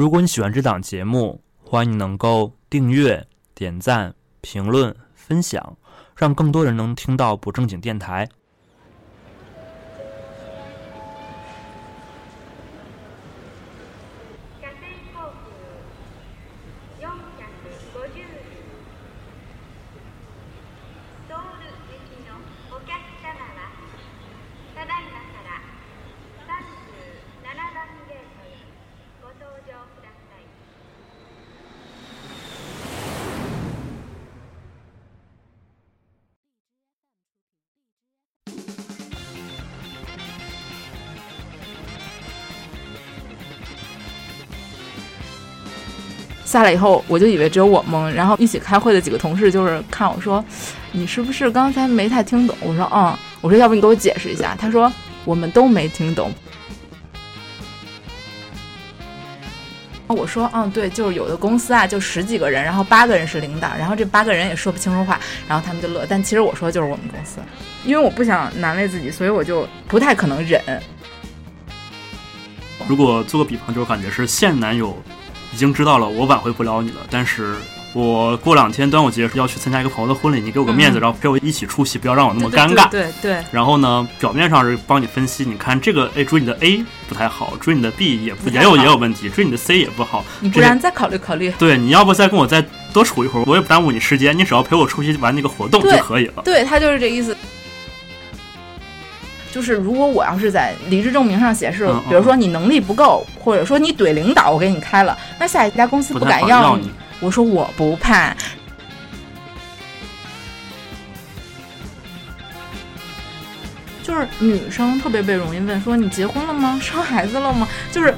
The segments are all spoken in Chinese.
如果你喜欢这档节目，欢迎你能够订阅、点赞、评论、分享，让更多人能听到不正经电台。下来以后，我就以为只有我懵，然后一起开会的几个同事就是看我说：“你是不是刚才没太听懂？”我说：“嗯。”我说：“要不你给我解释一下？”他说：“我们都没听懂。”我说：“嗯，对，就是有的公司啊，就十几个人，然后八个人是领导，然后这八个人也说不清楚话，然后他们就乐。但其实我说的就是我们公司，因为我不想难为自己，所以我就不太可能忍。如果做个比方，就是感觉是现男友已经知道了我挽回不了你了，但是我过两天端午节要去参加一个朋友的婚礼，你给我个面子，嗯然后陪我一起出席，不要让我那么尴尬。对对对然后呢，表面上是帮你分析，你看这个，哎，追你的 A 不太好，追你的 B 也不也有也有问题，追你的 C 也不好。你不然再考虑考虑。对，你要不再跟我再多处一会儿，我也不耽误你时间，你只要陪我出去玩那个活动就可以了。对他就是这意思。就是如果我要是在离职证明上写是，嗯嗯比如说你能力不够，或者说你怼领导，我给你开了，那下一家公司不敢要你。我说我不怕。就是女生特别被容易问说你结婚了吗？生孩子了吗？就是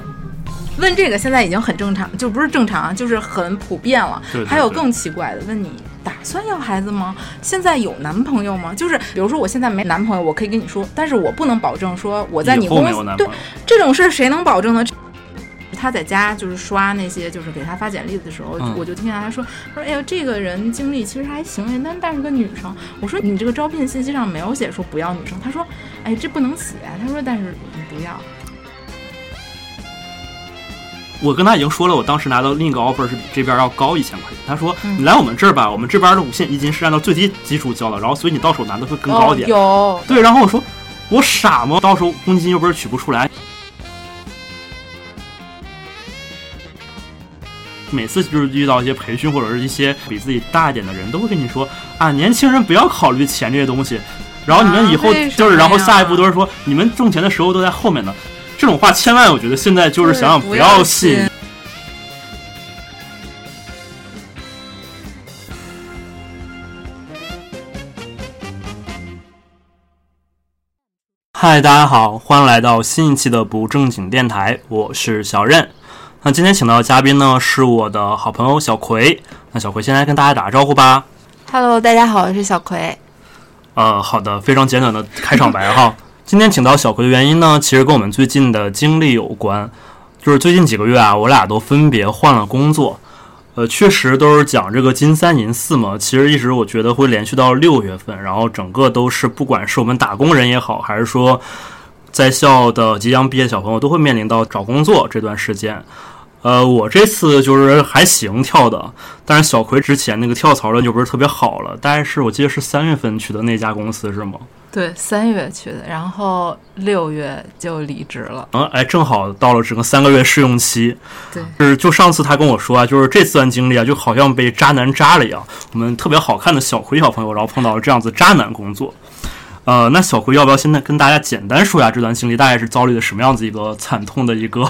问这个现在已经很正常，就不是正常啊，就是很普遍了。还有更奇怪的，问你打算要孩子吗？现在有男朋友吗？就是比如说我现在没男朋友，我可以跟你说，但是我不能保证说我在你公司对这种事谁能保证呢？他在家就是刷那些，就是给他发简历的时候，嗯我就听见他说说，哎呀，这个人经历其实还行，哎，但但是个女生。我说你这个招聘信息上没有写说不要女生。他说，哎，这不能写。他说，但是你不要。我跟他已经说了，我当时拿到另一个 offer 是比这边要高一千块钱。他说、嗯你来我们这儿吧，我们这边的五险一金是按照最低基数交的，然后所以你到手拿的会更高一点。哦、有，对，然后我说我傻吗？到时候公积金又不是取不出来。每次就是遇到一些培训或者是一些比自己大一点的人，都会跟你说啊，年轻人不要考虑钱这些东西。然后你们以后啊就是，然后下一步都是说你们挣钱的时候都在后面呢。这种话千万我觉得现在就是想想不要信。嗨，大家好，欢迎来到新一期的不正经电台，我是小任。那今天请到的嘉宾呢是我的好朋友小葵。那小葵先来跟大家打个招呼吧。Hello，大家好，我是小葵。呃，好的，非常简短的开场白哈。今天请到小葵的原因呢，其实跟我们最近的经历有关。就是最近几个月啊，我俩都分别换了工作。呃，确实都是讲这个金三银四嘛。其实一直我觉得会连续到六月份，然后整个都是不管是我们打工人也好，还是说在校的即将毕业小朋友，都会面临到找工作这段时间。呃，我这次就是还行跳的，但是小葵之前那个跳槽的就不是特别好了，大概是我记得是三月份去的那家公司是吗？对，三月去的，然后六月就离职了。嗯，哎，正好到了整个三个月试用期。对，就是就上次他跟我说啊，就是这次段经历啊，就好像被渣男渣了一样。我们特别好看的小葵小朋友，然后碰到了这样子渣男工作。呃，那小葵要不要现在跟大家简单说一下这段经历，大概是遭遇的什么样子一个惨痛的一个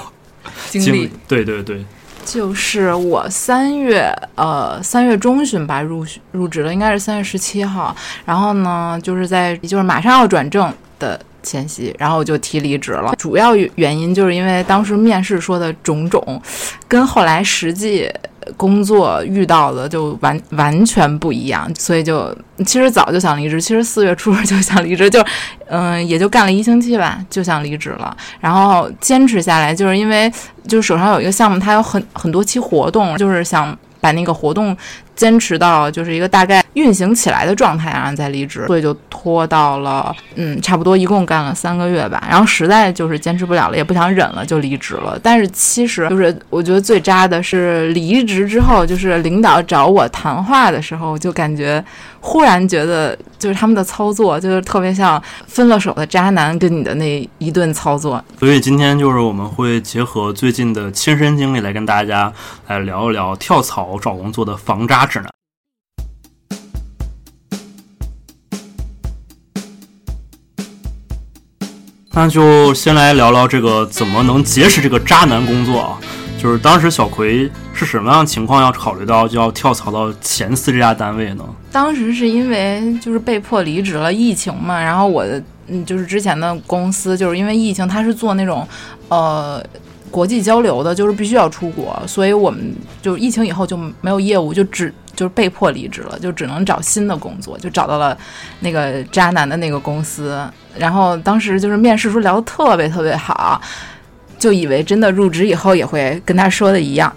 经历历？对对对，就是我三月呃三月中旬吧入入职了，应该是三月十七号。然后呢，就是在就是马上要转正的前夕，然后我就提离职了。主要原因就是因为当时面试说的种种，跟后来实际工作遇到的就完完全不一样，所以就其实早就想离职，其实四月初就想离职，就 嗯、也就干了一星期吧，就想离职了。然后坚持下来，就是因为就是手上有一个项目，它有很很多期活动，就是想把那个活动坚持到就是一个大概运行起来的状态，然后再离职，所以就拖到了嗯，差不多一共干了三个月吧。然后实在就是坚持不了了，也不想忍了，就离职了。但是其实就是我觉得最渣的是离职之后，就是领导找我谈话的时候，就感觉忽然觉得就是他们的操作就是特别像分了手的渣男跟你的那一顿操作。所以今天就是我们会结合最近的亲身经历来跟大家来聊一聊跳槽找工作的防渣那就先来聊聊这个怎么能结识这个渣男工作啊？就是当时小葵是什么样情况要考虑到就要跳槽到前四这家单位呢？当时是因为就是被迫离职了，疫情嘛，然后我的嗯就是之前的公司就是因为疫情，他是做那种呃国际交流的，就是必须要出国，所以我们就疫情以后就没有业务，就只就是被迫离职了，就只能找新的工作，就找到了那个渣男的那个公司。然后当时就是面试时候聊得特别特别好，就以为真的入职以后也会跟他说的一样，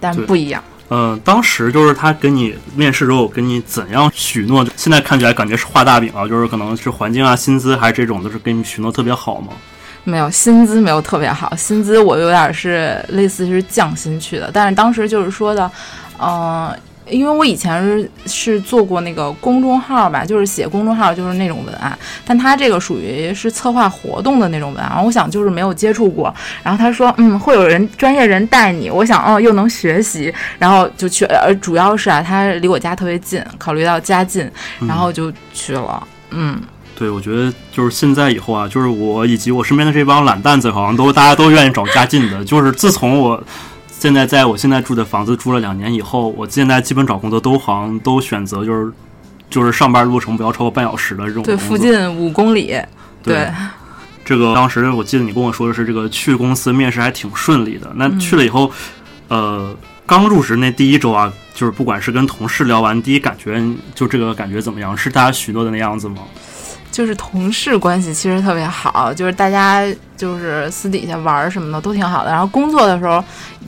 但不一样。嗯，当时就是他跟你面试之后跟你怎样许诺？现在看起来感觉是画大饼啊，就是可能是环境啊、薪资还是这种，都是给你许诺特别好吗？没有，薪资没有特别好，薪资我有点是类似是降薪去的，但是当时就是说的，嗯。因为我以前是是做过那个公众号吧，就是写公众号就是那种文案，但他这个属于是策划活动的那种文案，我想就是没有接触过。然后他说，嗯，会有人专业人带你，我想，哦，又能学习，然后就去。呃，主要是啊，他离我家特别近，考虑到家近，然后就去了。嗯，对，我觉得就是现在以后啊，就是我以及我身边的这帮懒蛋子，好像都大家都愿意找家近的。就是自从我。现在在我现在住的房子住了两年以后，我现在基本找工作都好像都选择就是就是上班路程不要超过半小时的这种。对，附近五公里。对。这个当时我记得你跟我说的是，这个去公司面试还挺顺利的。那去了以后，呃，刚入职那第一周啊，就是不管是跟同事聊完，第一感觉就这个感觉怎么样？是大家许诺的那样子吗？就是同事关系其实特别好，就是大家就是私底下玩什么的都挺好的。然后工作的时候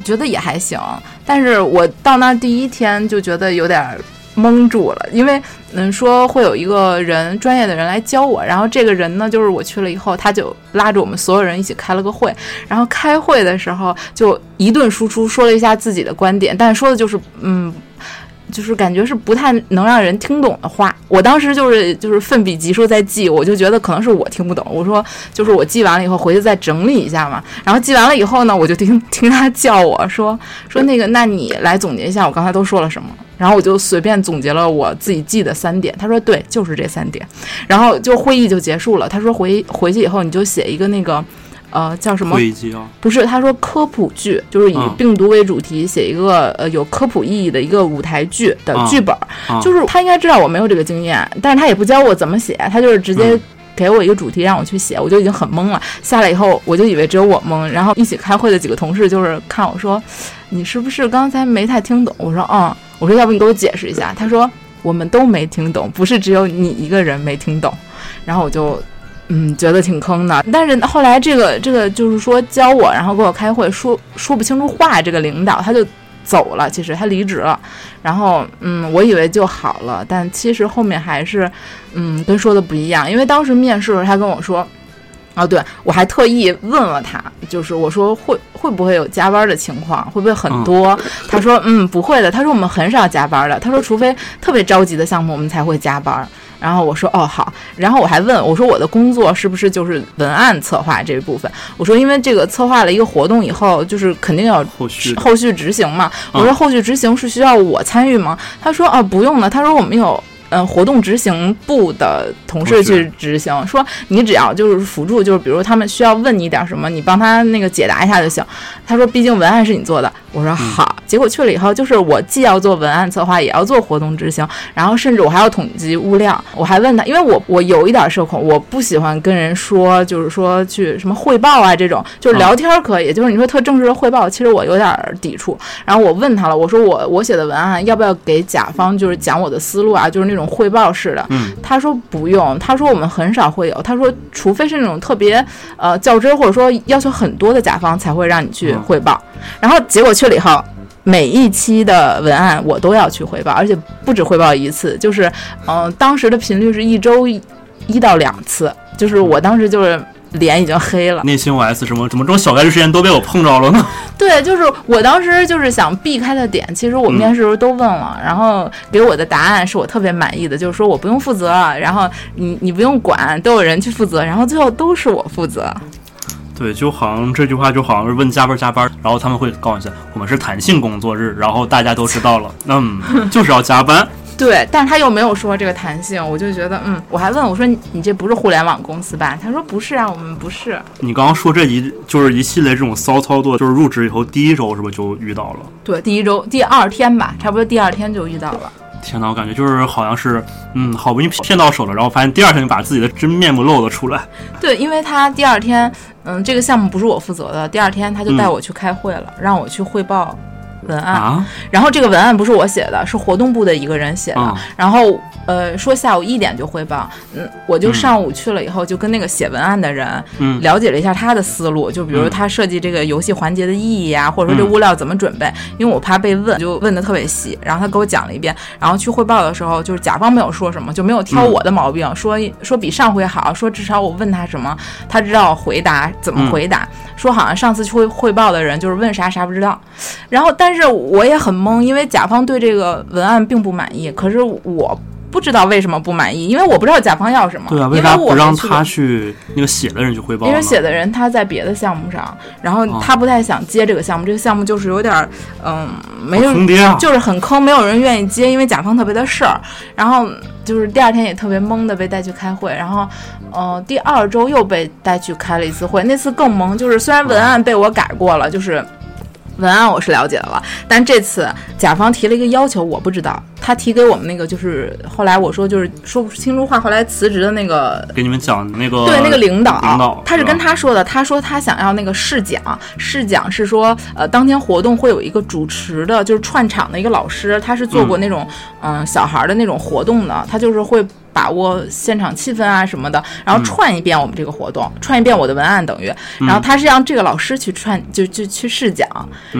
觉得也还行，但是我到那第一天就觉得有点懵住了，因为嗯说会有一个人专业的人来教我，然后这个人呢就是我去了以后，他就拉着我们所有人一起开了个会，然后开会的时候就一顿输出，说了一下自己的观点，但说的就是嗯。就是感觉是不太能让人听懂的话，我当时就是就是奋笔疾书在记，我就觉得可能是我听不懂。我说就是我记完了以后回去再整理一下嘛。然后记完了以后呢，我就听 听他叫我说说那个，那你来总结一下我刚才都说了什么。然后我就随便总结了我自己记的三点。他说对，就是这三点。然后就会议就结束了。他说回回去以后你就写一个那个。呃，叫什么？不是，他说科普剧，就是以病毒为主题写一个呃有科普意义的一个舞台剧的剧本。就是他应该知道我没有这个经验，但是他也不教我怎么写，他就是直接给我一个主题让我去写，我就已经很懵了。下来以后，我就以为只有我懵，然后一起开会的几个同事就是看我说，你是不是刚才没太听懂？我说嗯，我说要不你给我解释一下？他说我们都没听懂，不是只有你一个人没听懂。然后我就。嗯，觉得挺坑的，但是后来这个这个就是说教我，然后给我开会说说不清楚话，这个领导他就走了，其实他离职了，然后嗯，我以为就好了，但其实后面还是嗯跟说的不一样，因为当时面试的时候他跟我说，哦，对我还特意问了他，就是我说会会不会有加班的情况，会不会很多？他说嗯不会的，他说我们很少加班的，他说除非特别着急的项目我们才会加班。然后我说哦好，然后我还问我说我的工作是不是就是文案策划这一部分？我说因为这个策划了一个活动以后，就是肯定要后续后续执行嘛。我说后续执行是需要我参与吗？他说哦不用的，他说我们有。嗯，活动执行部的同事去执行，说你只要就是辅助，就是比如他们需要问你点什么，你帮他那个解答一下就行。他说，毕竟文案是你做的。我说好。结果去了以后，就是我既要做文案策划，也要做活动执行，然后甚至我还要统计物料。我还问他，因为我我有一点社恐，我不喜欢跟人说，就是说去什么汇报啊这种，就是聊天可以，就是你说特正式的汇报，其实我有点抵触。然后我问他了，我说我我写的文案要不要给甲方就是讲我的思路啊，就是那种。汇报式的，他说不用，他说我们很少会有，他说除非是那种特别呃较真或者说要求很多的甲方才会让你去汇报，然后结果去了以后，每一期的文案我都要去汇报，而且不止汇报一次，就是嗯、呃当时的频率是一周一一到两次，就是我当时就是脸已经黑了。内心 OS 什么怎么这种小概率事件都被我碰着了呢？对，就是我当时就是想避开的点，其实我面试时候都问了，然后给我的答案是我特别满意的，就是说我不用负责，然后你你不用管，都有人去负责，然后最后都是我负责。对，就好像这句话就好像是问加班加班，然后他们会告诉你我们是弹性工作日，然后大家都知道了，嗯，就是要加班。对，但是他又没有说这个弹性，我就觉得，嗯，我还问我说你你这不是互联网公司吧？他说不是啊，我们不是。你刚刚说这一就是一系列这种骚操作，就是入职以后第一周是不是就遇到了？对，第一周第二天吧，差不多第二天就遇到了。天呐，我感觉就是好像是，嗯，好不容易骗到手了，然后发现第二天就把自己的真面目露了出来。对，因为他第二天，嗯，这个项目不是我负责的，第二天他就带我去开会了，让我去汇报文案。啊，然后这个文案不是我写的，是活动部的一个人写的。嗯然后呃，说下午一点就汇报，嗯，我就上午去了以后，就跟那个写文案的人嗯。了解了一下他的思路，就比如嗯。他设计这个游戏环节的意义啊，或者说这嗯物料怎么准备，因为我怕被问，就问的特别细。然后他给我讲了一遍，然后去汇报的时候，就是甲方没有说什么，就没有挑嗯我的毛病，说说比上回好，说至少我问他什么，他知道回答怎么嗯。回答，说好像上次去汇汇报的人就是问啥啥不知道。然后，但是我也很懵，因为甲方对这个文案并不满意，可是我不知道为什么不满意，因为我不知道甲方要什么。对啊，因为啥不让他去那个写的人去汇报？因为写的人他在别的项目上，然后哦他不太想接这个项目，这个项目就是有点儿，嗯，没有！就是很坑，没有人愿意接，因为甲方特别的事儿。然后就是第二天也特别懵的被带去开会，然后，呃，第二周又被带去开了一次会，那次更懵，就是虽然文案被我改过了，就是。文案我是了解了，但这次甲方提了一个要求，我不知道。他提给我们那个就是后来我说就是说不清楚话，后来辞职的那个给你们讲那个对，那个领导，领导他是跟他说的，他说他想要那个试讲，试讲是说，呃，当天活动会有一个主持的，就是串场的一个老师，他是做过那种嗯小孩的那种活动的，他就是会。把握现场气氛啊什么的，然后串一遍我们这个活动，串一遍我的文案等于，然后他是让这个老师去串，就就去试讲，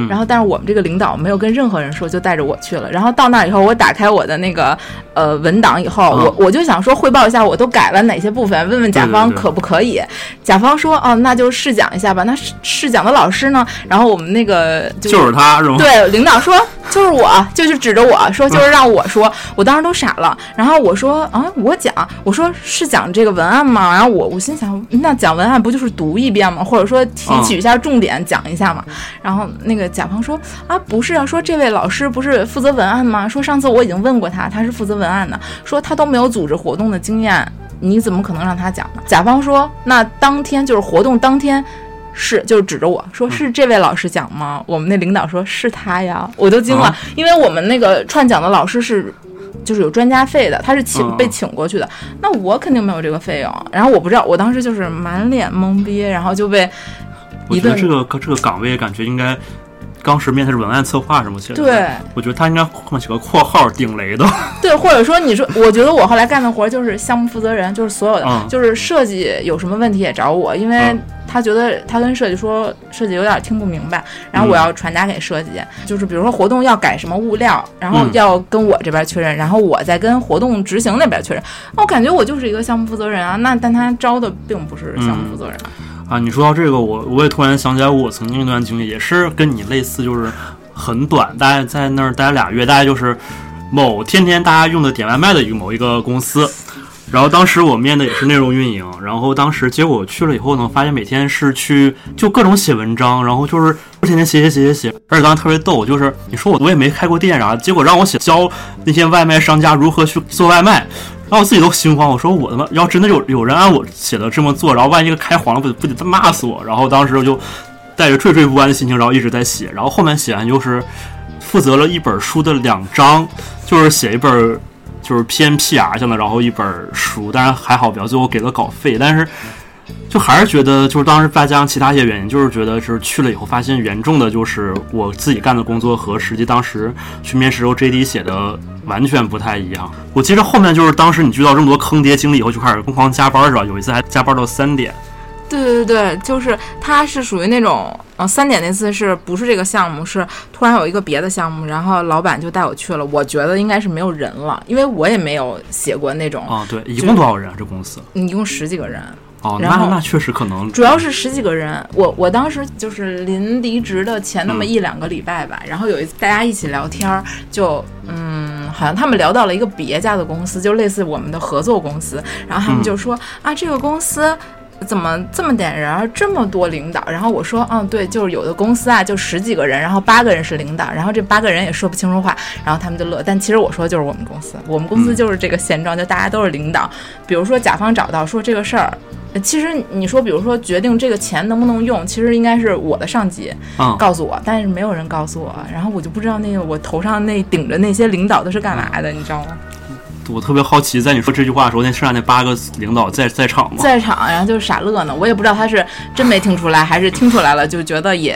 然后但是我们这个领导没有跟任何人说，就带着我去了。然后到那儿以后，我打开我的那个呃文档以后，嗯我我就想说汇报一下我都改了哪些部分，问问甲方可不可以。甲方说哦，那就试讲一下吧。那试试讲的老师呢？然后我们那个就就是他是吗？对，领导说就是我，就是指着我说就是让我说，我当时都傻了。然后我说啊，我讲，我说是讲这个文案吗？然后我我心想，那讲文案不就是读一遍吗？或者说提取一下重点讲一下嘛？然后那个甲方说啊，不是啊，说这位老师不是负责文案吗？说上次我已经问过他，他是负责文案的，说他都没有组织活动的经验。你怎么可能让他讲呢？甲方说，那当天就是活动当天，是就是指着我说是这位老师讲吗？我们那领导说是他呀，我都惊了，啊因为我们那个串讲的老师是。就是有专家费的，他是请、嗯被请过去的，那我肯定没有这个费用。然后我不知道，我当时就是满脸懵逼，然后就被一顿我觉得这个这个岗位感觉应该当时面试是文案策划什么写的。对，我觉得他应该后面写个括号顶雷的。对，或者说你说，我觉得我后来干的活儿就是项目负责人，就是所有的，嗯就是设计有什么问题也找我，因为嗯他觉得他跟设计说设计有点听不明白，然后我嗯要传达给设计，就是比如说活动要改什么物料，然后嗯要跟我这边确认，然后我再跟活动执行那边确认。我感觉我就是一个项目负责人啊，那但他招的并不是项目负责人。啊，你说到这个，我我也突然想起来，我曾经一段经历也是跟你类似，就是很短，大概在那儿待俩月，大概就是某天天大家用的点外卖的一个某一个公司。然后当时我面的也是内容运营，然后当时结果去了以后呢，发现每天是去就各种写文章，然后就是天天写写写写写，而且当时特别逗，就是你说我我也没开过店啥，结果让我写教那些外卖商家如何去做外卖，然后我自己都心慌，我说我他妈要真的有有人按我写的这么做，然后万一开黄了，不得不得骂死我。然后当时我就带着惴惴不安的心情，然后一直在写，然后后面写完就是负责了一本书的两章，就是写一本就是偏 PR 向的，然后一本书，当然还好，比较最后给了稿费，但是。就还是觉得，就是当时再加上其他一些原因，就是觉得就是去了以后发现严重的就是我自己干的工作和实际当时去面试时候 JD 写的完全不太一样。我记得后面就是当时你遇到这么多坑爹经历以后，就开始疯狂加班是吧？有一次还加班到三点。对对对，就是他是属于那种，嗯，三点那次是不是这个项目？是突然有一个别的项目，然后老板就带我去了。我觉得应该是没有人了，因为我也没有写过那种，啊，对，一共多少人啊？这公司？一共十几个人。哦，然后那那确实可能，主要是十几个人，我我当时就是临离职的前那么一两个礼拜吧，然后有一次大家一起聊天儿，就嗯，好像他们聊到了一个别家的公司，就类似我们的合作公司，然后他们就说、啊，这个公司。怎么这么点人儿，这么多领导？然后我说，嗯，对，就是有的公司啊，就十几个人，然后八个人是领导，然后这八个人也说不清楚话，然后他们就乐。但其实我说的就是我们公司，我们公司就是这个现状，就大家都是领导。比如说甲方找到说这个事儿，呃其实你说，比如说决定这个钱能不能用，其实应该是我的上级嗯，告诉我，但是没有人告诉我，然后我就不知道那个我头上那顶着那些领导都是干嘛的，你知道吗？我特别好奇，在你说这句话的时候，那剩下那八个领导在在场吗？在场，然后就是傻乐呢，我也不知道他是真没听出来，还是听出来了，就觉得也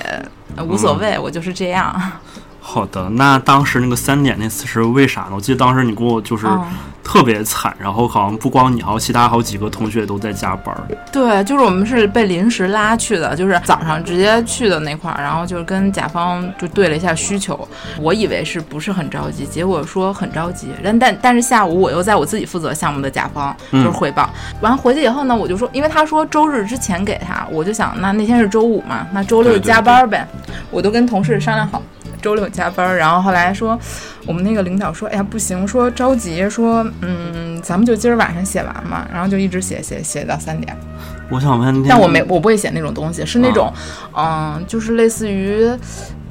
呃无所谓，我就是这样。好的，那当时那个三点那次是为啥呢？我记得当时你给我就是嗯特别惨，然后好像不光你，还有其他好几个同学都在加班儿。对，就是我们是被临时拉去的，就是早上直接去的那块儿，然后就是跟甲方就对了一下需求。我以为是不是很着急，结果说很着急。但但但是下午我又在我自己负责项目的甲方就是汇报，完回去以后呢，我就说，因为他说周日之前给他，我就想那那天是周五嘛，那周六加班呗，我都跟同事商量好。周六加班，然后后来说，我们那个领导说，哎呀不行，说着急，说嗯，咱们就今儿晚上写完嘛，然后就一直写写写到三点。我想问，但我没，我不会写那种东西，是那种，嗯、就是类似于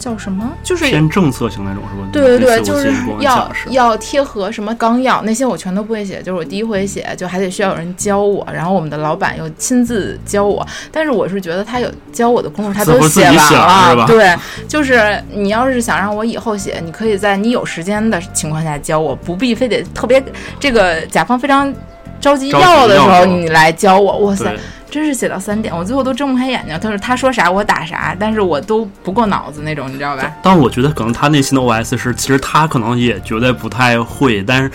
叫什么，就是偏政策型那种是吧？对对对，就是要要贴合什么纲要那些我全都不会写，就是我第一回写，就还得需要有人教我，然后我们的老板又亲自教我，但是我是觉得他有教我的功夫，他都似乎自己完了对，就是你要是想让我以后写，你可以在你有时间的情况下教我，不必非得特别这个甲方非常着急要的时候你来教我，哇塞对。真是写到三点，我最后都睁不开眼睛。他说他说啥我打啥，但是我都不过脑子那种，你知道吧？但我觉得可能他内心的 OS 是，其实他可能也觉得不太会，但是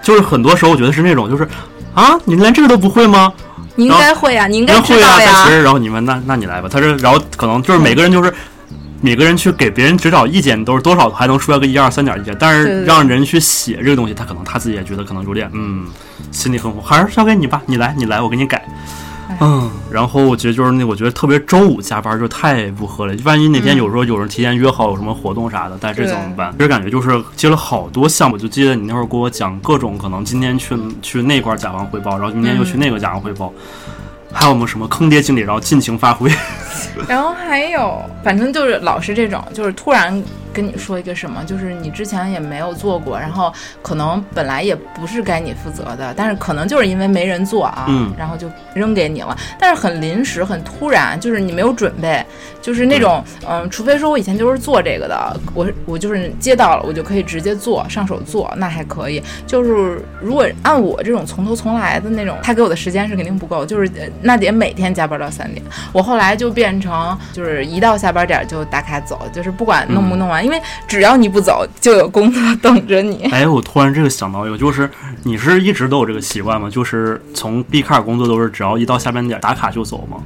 就是很多时候我觉得是那种就是啊，你连这个都不会吗？你应该会呀、你应该会啊，知道呀。但其实然后你们那那你来吧，他这然后可能就是每个人就是。每个人去给别人指导意见，都是多少还能说个一二三点意见，但是让人去写这个东西，他可能他自己也觉得可能有点嗯，心里很苦，还是交给你吧，你来你来，我给你改。哎嗯，然后我觉得就是那，我觉得特别周五加班就太不合理。万一哪天有时候有人提前约好有什么活动啥的，但这怎么办？其实感觉就是接了好多项目，就记得你那会儿给我讲各种可能今天去去那块儿甲方汇报，然后明天又去那个甲方汇报，还有我们什么坑爹经理，然后尽情发挥。然后还有，反正就是老是这种，就是突然跟你说一个什么，就是你之前也没有做过，然后可能本来也不是该你负责的，但是可能就是因为没人做啊，嗯然后就扔给你了，但是很临时、很突然，就是你没有准备，就是那种，嗯，除非说我以前就是做这个的，我我就是接到了，我就可以直接做，上手做，那还可以。就是如果按我这种从头从来的那种，他给我的时间是肯定不够，就是呃那得每天加班到三点。我后来就变成就是一到下班点儿就打卡走，就是不管弄不弄完，因为只要你不走，就有工作等着你。哎，我突然这个想到一个，就是你是一直都有这个习惯吗？就是从 B 开始工作都是只要一到下班点打卡就走吗？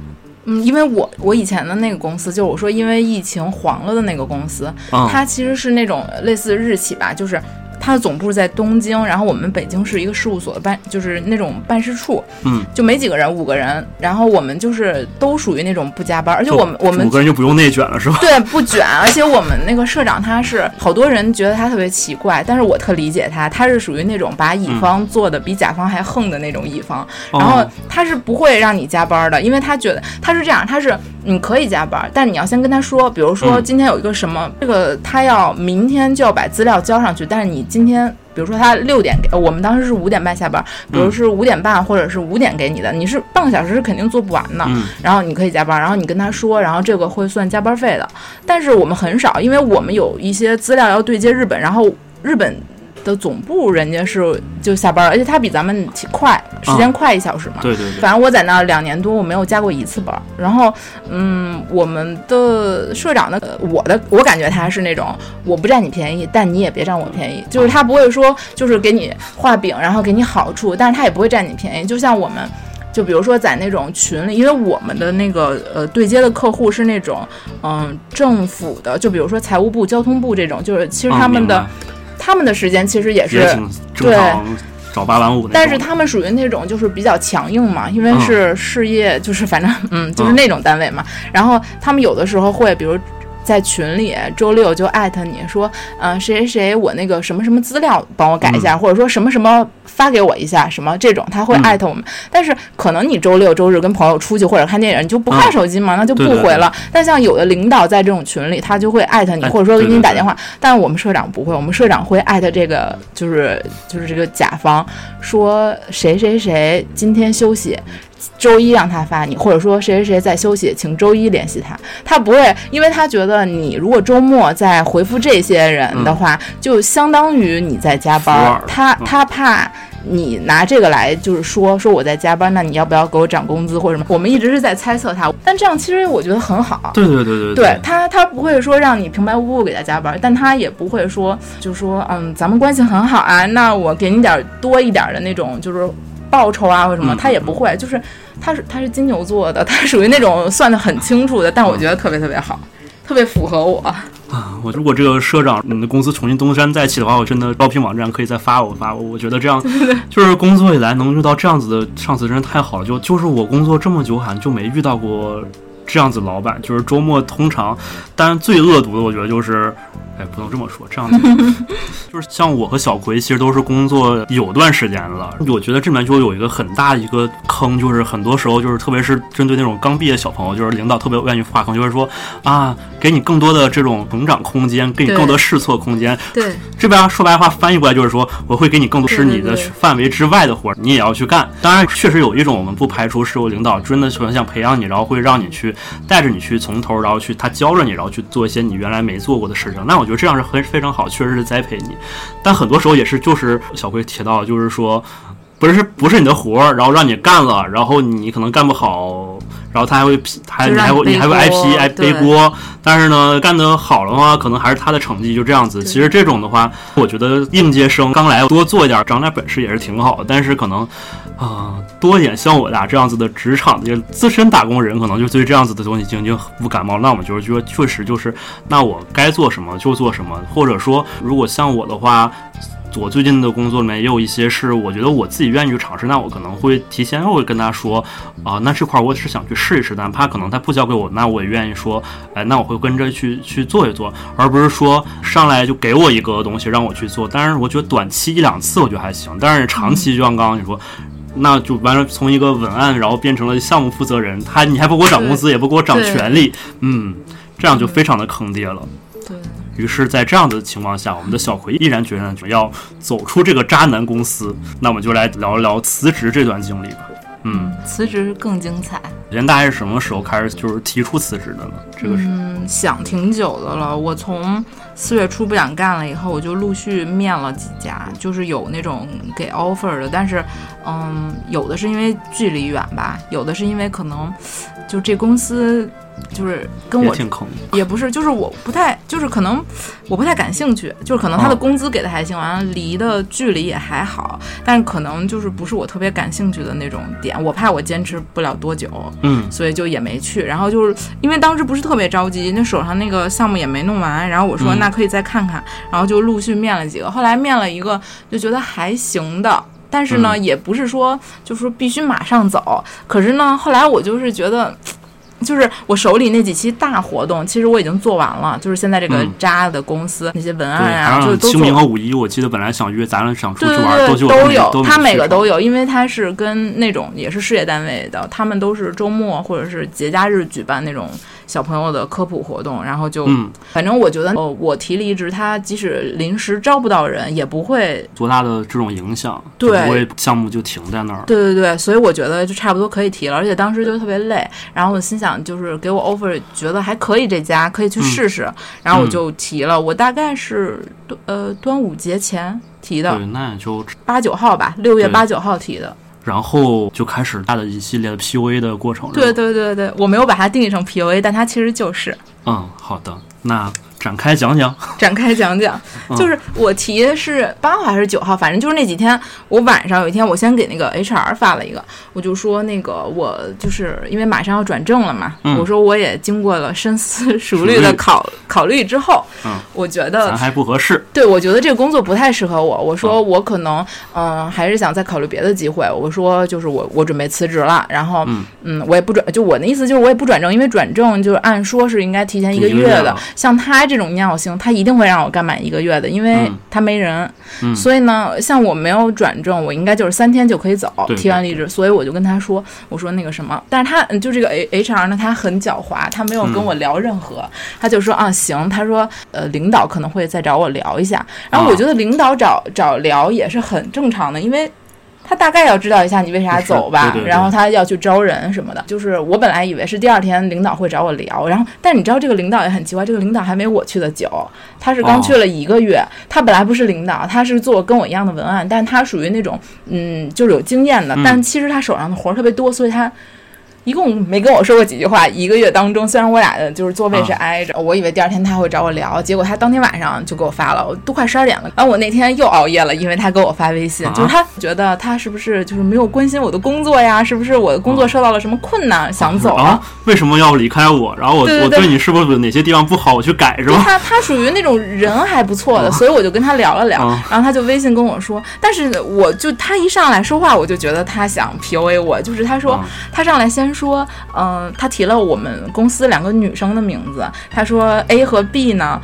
嗯，因为我我以前的那个公司，就是我说因为疫情黄了的那个公司，嗯，它其实是那种类似日企吧，就是它的总部在东京，然后我们北京是一个事务所的办，就是那种办事处，嗯，就没几个人，五个人，然后我们就是都属于那种不加班，而且我们我们五个人就不用内卷了是吧？对，不卷，而且我们那个社长他是好多人觉得他特别奇怪，但是我特理解他，他是属于那种把乙方做的比甲方还横的那种乙方，然后哦他是不会让你加班的，因为他觉得他是这样，他是你可以加班，但你要先跟他说，比如说嗯。今天有一个什么，这个他要明天就要把资料交上去，但是你今天。比如说他六点给，呃我们当时是五点半下班，比如是五点半或者是五点给你的，你是半个小时是肯定做不完的。嗯然后你可以加班，然后你跟他说，然后这个会算加班费的。但是我们很少，因为我们有一些资料要对接日本，然后日本的总部人家是就下班了，而且他比咱们快，时间快一小时嘛。对对对，反正我在那儿两年多，我没有加过一次班儿。然后，嗯，我们的社长的，呃我的，我感觉他是那种我不占你便宜，但你也别占我便宜，就是他不会说就是给你画饼，然后给你好处，但是他也不会占你便宜。就像我们就比如说在那种群里，因为我们的那个呃对接的客户是那种嗯政府的，就比如说财务部、交通部这种，就是其实嗯他们的、他们的时间其实也是也挺正常，找八晚五那种。但是他们属于那种就是比较强硬嘛，因为嗯是事业，就是反正嗯，就是嗯那种单位嘛。然后他们有的时候会，比如在群里周六就艾特你说，嗯、谁谁谁，我那个什么什么资料帮我改一下，或者说什么什么发给我一下，什么这种他会嗯艾特我们。但是可能你周六周日跟朋友出去或者看电影，你就不看嗯手机嘛，那就不对对回了。但像有的领导在这种群里，他就会艾特你，哎或者说给你打电话。但我们社长不会，我们社长会艾特这个就是就是这个甲方说谁谁谁今天休息。周一让他发你，或者说谁谁谁在休息，请周一联系他。他不会，因为他觉得你如果周末再回复这些人的话，就相当于你在加班儿。他嗯他怕你拿这个来就是说说我在加班，那你要不要给我涨工资或者什么？我们一直是在猜测他，但这样其实我觉得很好。对对对对对他，他不会说让你平白无故给他加班，但他也不会说，就说嗯，咱们关系很好啊，那我给你点儿多一点儿的那种就是报酬啊或者什么，嗯他也不会，就是他是他是金牛座的，他属于那种算的很清楚的，但我觉得特别特别好，特别符合我。啊，我如果这个社长你的公司重新东山再起的话，我真的招聘网站可以再发我发我。我觉得这样就是工作以来能遇到这样子的上司，真是太好了。就就是我工作这么久，好像就没遇到过这样子老板。就是周末通常，当然最恶毒的，我觉得就是。哎，不能这么说，这样子 就是像我和小葵，其实都是工作有段时间了。我觉得这里面就有一个很大的一个坑，就是很多时候就是特别是针对那种刚毕业的小朋友，就是领导特别愿意挖坑，就是说啊，给你更多的这种成长空间，给你更多试错空间。对这边说白话翻译过来就是说，我会给你更多是你的范围之外的活儿，你也要去干。当然，确实有一种我们不排除是有领导真的很想培养你，然后会让你去带着你去从头，然后去他教着你，然后去做一些你原来没做过的事情。那我觉得这样是很非常好，确实是栽培你。但很多时候也是就是小辉提到，就是说。不是不是你的活儿，然后让你干了，然后你可能干不好，然后他还会批，还你你还会你还会背挨批锅挨背锅，但是呢，干得好的话，可能还是他的成绩就这样子。其实这种的话，我觉得应届生刚来多做一点，长点本事也是挺好的。但是可能，啊、多一点像我俩这样子的职场的资深打工人，可能就对这样子的东西已经已经不感冒。那我们就是说，确实就是，那我该做什么就做什么，或者说，如果像我的话。我最近的工作里面也有一些是我觉得我自己愿意去尝试，那我可能会提前会跟他说，啊、那这块儿我是想去试一试，但怕可能他不交给我，那我也愿意说，哎，那我会跟着去去做一做，而不是说上来就给我一个东西让我去做。当然，我觉得短期一两次我觉得还行，但是长期就像刚刚你说。那就完了，从一个文案，然后变成了项目负责人，他你还不给我涨工资，也不给我涨权利，嗯，这样就非常的坑爹了。对，于是，在这样的情况下，我们的小葵毅然决然要走出这个渣男公司。那我们就来聊一聊辞职这段经历吧。嗯，辞职更精彩。首先大概是什么时候开始就是提出辞职的呢？这个是、嗯，想挺久的了。我从四月初不想干了以后，我就陆续面了几家，就是有那种给 offer 的，但是，嗯，有的是因为距离远吧，有的是因为可能就这公司就是跟我也挺坑。也不是，就是我不太，就是可能我不太感兴趣，就是可能他的哦工资给的还行，完了离的距离也还好，但是可能就是不是我特别感兴趣的那种点，我怕我坚持不了多久，嗯所以就也没去。然后就是因为当时不是特别着急，那手上那个项目也没弄完，然后我说嗯那可以再看看，然后就陆续面了几个，后来面了一个就觉得还行的。但是呢，嗯也不是说就是说必须马上走。可是呢，后来我就是觉得，就是我手里那几期大活动，其实我已经做完了。就是现在这个嗯渣的公司、那些文，案啊，就都做清明和五一，我记得本来想约咱俩想出去玩，都有，都他每个都有，因为他是跟那种也是事业单位的，他们都是周末或者是节假日举办那种小朋友的科普活动，然后就，嗯，反正我觉得，呃，我提离职，他即使临时招不到人，也不会，多大的这种影响，对。就不会项目就停在那儿。对对对，所以我觉得就差不多可以提了，而且当时就特别累，然后我心想就是给我 offer，觉得还可以这家可以去试试，然后我就提了，我大概是呃端午节前提的。对，，那也就八九号吧，六月八九号提的。然后就开始大的一系列的 PUA 的过程。对，对对对，我没有把它定义成 PUA，但它其实就是。嗯，好的，那展开讲讲。展开讲讲，就是我提的是八号还是九号，反正就是那几天，我晚上有一天，我先给那个 HR 发了一个，我就说那个我就是因为马上要转正了嘛，嗯我说我也经过了深思熟虑的考考虑之后，嗯我觉得咱还不合适。对，我觉得这个工作不太适合我。我说嗯我可能，嗯、还是想再考虑别的机会。我说就是我我准备辞职了，然后嗯我也不转，就我的意思就是我也不转正，因为转正就是按说是应该提前一个月月的。像他这种尿性，他一定会让我干满一个月的，因为嗯他没人。嗯所以呢，像我没有转正，我应该就是三天就可以走，提完离职。所以我就跟他说，我说那个什么，但是他嗯就这个 H HR 呢，他很狡猾，他没有跟嗯我聊任何，他就说啊行，他说呃领导可能会再找我聊一下，然后啊我觉得领导找找聊也是很正常的，因为。他大概要知道一下你为啥走吧，对对对然后他要去招人什么的。就是我本来以为是第二天领导会找我聊，然后但你知道这个领导也很奇怪，这个领导还没我去的久，他是刚哦去了一个月，他本来不是领导，他是做跟我一样的文案，但他属于那种嗯就是有经验的，嗯但其实他手上的活儿特别多，所以他。一共没跟我说过几句话。一个月当中，虽然我俩的就是座位是啊挨着，我以为第二天他会找我聊，结果他当天晚上就给我发了，我都快十二点了。然后我那天又熬夜了，因为他给我发微信，啊就是他觉得他是不是就是没有关心我的工作呀？是不是我的工作受到了什么困难，想走了？啊？为什么要离开我？然后我我对你是不是哪些地方不好，我去改是吧？他他属于那种人还不错的，啊所以我就跟他聊了聊，啊然后他就微信跟我说，但是我就他一上来说话，我就觉得他想 PUA 我，就是他说、啊他上来先说，嗯、他提了我们公司两个女生的名字，他说 A 和 B 呢。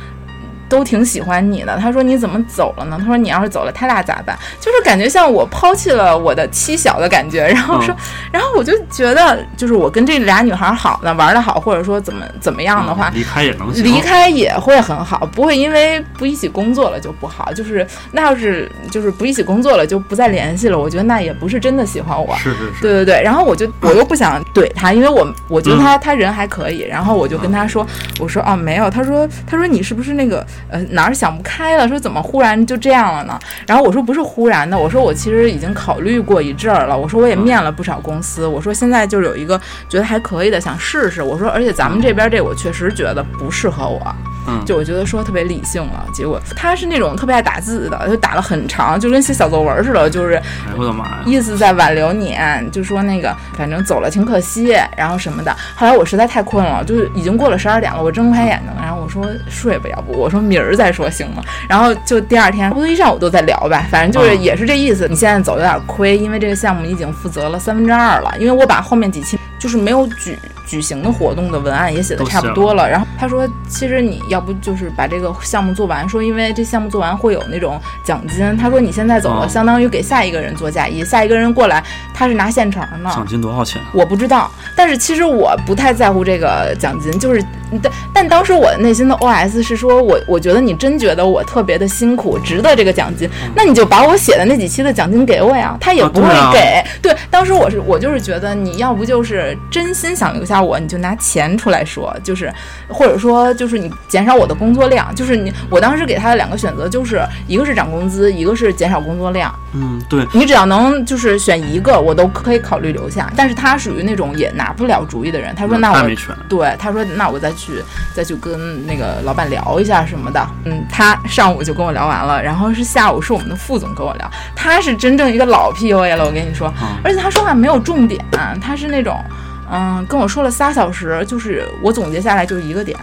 都挺喜欢你的，他说你怎么走了呢？他说你要是走了，他俩咋办？就是感觉像我抛弃了我的妻小的感觉，然后说，然后我就觉得，就是我跟这俩女孩好呢，玩的好，或者说怎么怎么样的话，嗯离开也能行。离开也会很好，不会因为不一起工作了就不好。就是那要是就是不一起工作了就不再联系了，我觉得那也不是真的喜欢我。是是是，对对对，然后我就我又不想怼他，因为我我觉得他、他人还可以，然后我就跟他说，我说哦没有，他说他说你是不是那个呃哪儿想不开了？说怎么忽然就这样了呢？然后我说不是忽然的，我说我其实已经考虑过一阵儿了，我说我也面了不少公司，我说现在就有一个觉得还可以的想试试，我说而且咱们这边这我确实觉得不适合我，嗯就我觉得说特别理性了，结果他是那种特别爱打字的，就打了很长，就跟写小作文似的，就是哎我的妈呀！意思在挽留你，就说那个反正走了挺可惜，然后什么的。后来我实在太困了，就是已经过了十二点了，我睁不开眼睛了，然后我说睡吧，要不我说明儿再说行吗？然后就第二天，差不多一上午都在聊吧，反正就是嗯也是这意思。你现在走有点亏，因为这个项目已经负责了三分之二了，因为我把后面几期就是没有举举行的活动的文案也写的差不多了。然后他说，其实你要不就是把这个项目做完，说因为这项目做完会有那种奖金。他说你现在走了，嗯相当于给下一个人做嫁衣，下一个人过来他是拿现成的。奖金多少钱？我不知道，但是其实我不太在乎这个奖金，就是但但当时我内心的 OS 是说，我我觉得你真觉得我特别的辛苦，值得这个奖金，那你就把我写的那几期的奖金给我呀，他也啊不会给。对，当时我是我就是觉得你要不就是真心想留下我，你就拿钱出来说，就是或者说就是你减少我的工作量，就是你我当时给他的两个选择就是一个是涨工资，一个是减少工作量。嗯，对，你只要能就是选一个，我都可以考虑留下。但是他属于那种也拿不了主意的人，他说那我没权。对他说那我再去再去跟那个老板聊一下什么的。嗯，他上午就跟我聊完了，然后是下午是我们的副总跟我聊，他是真正一个老 PUA 了，我跟你说，而且他说话没有重点，他是那种嗯跟我说了仨小时，就是我总结下来就一个点。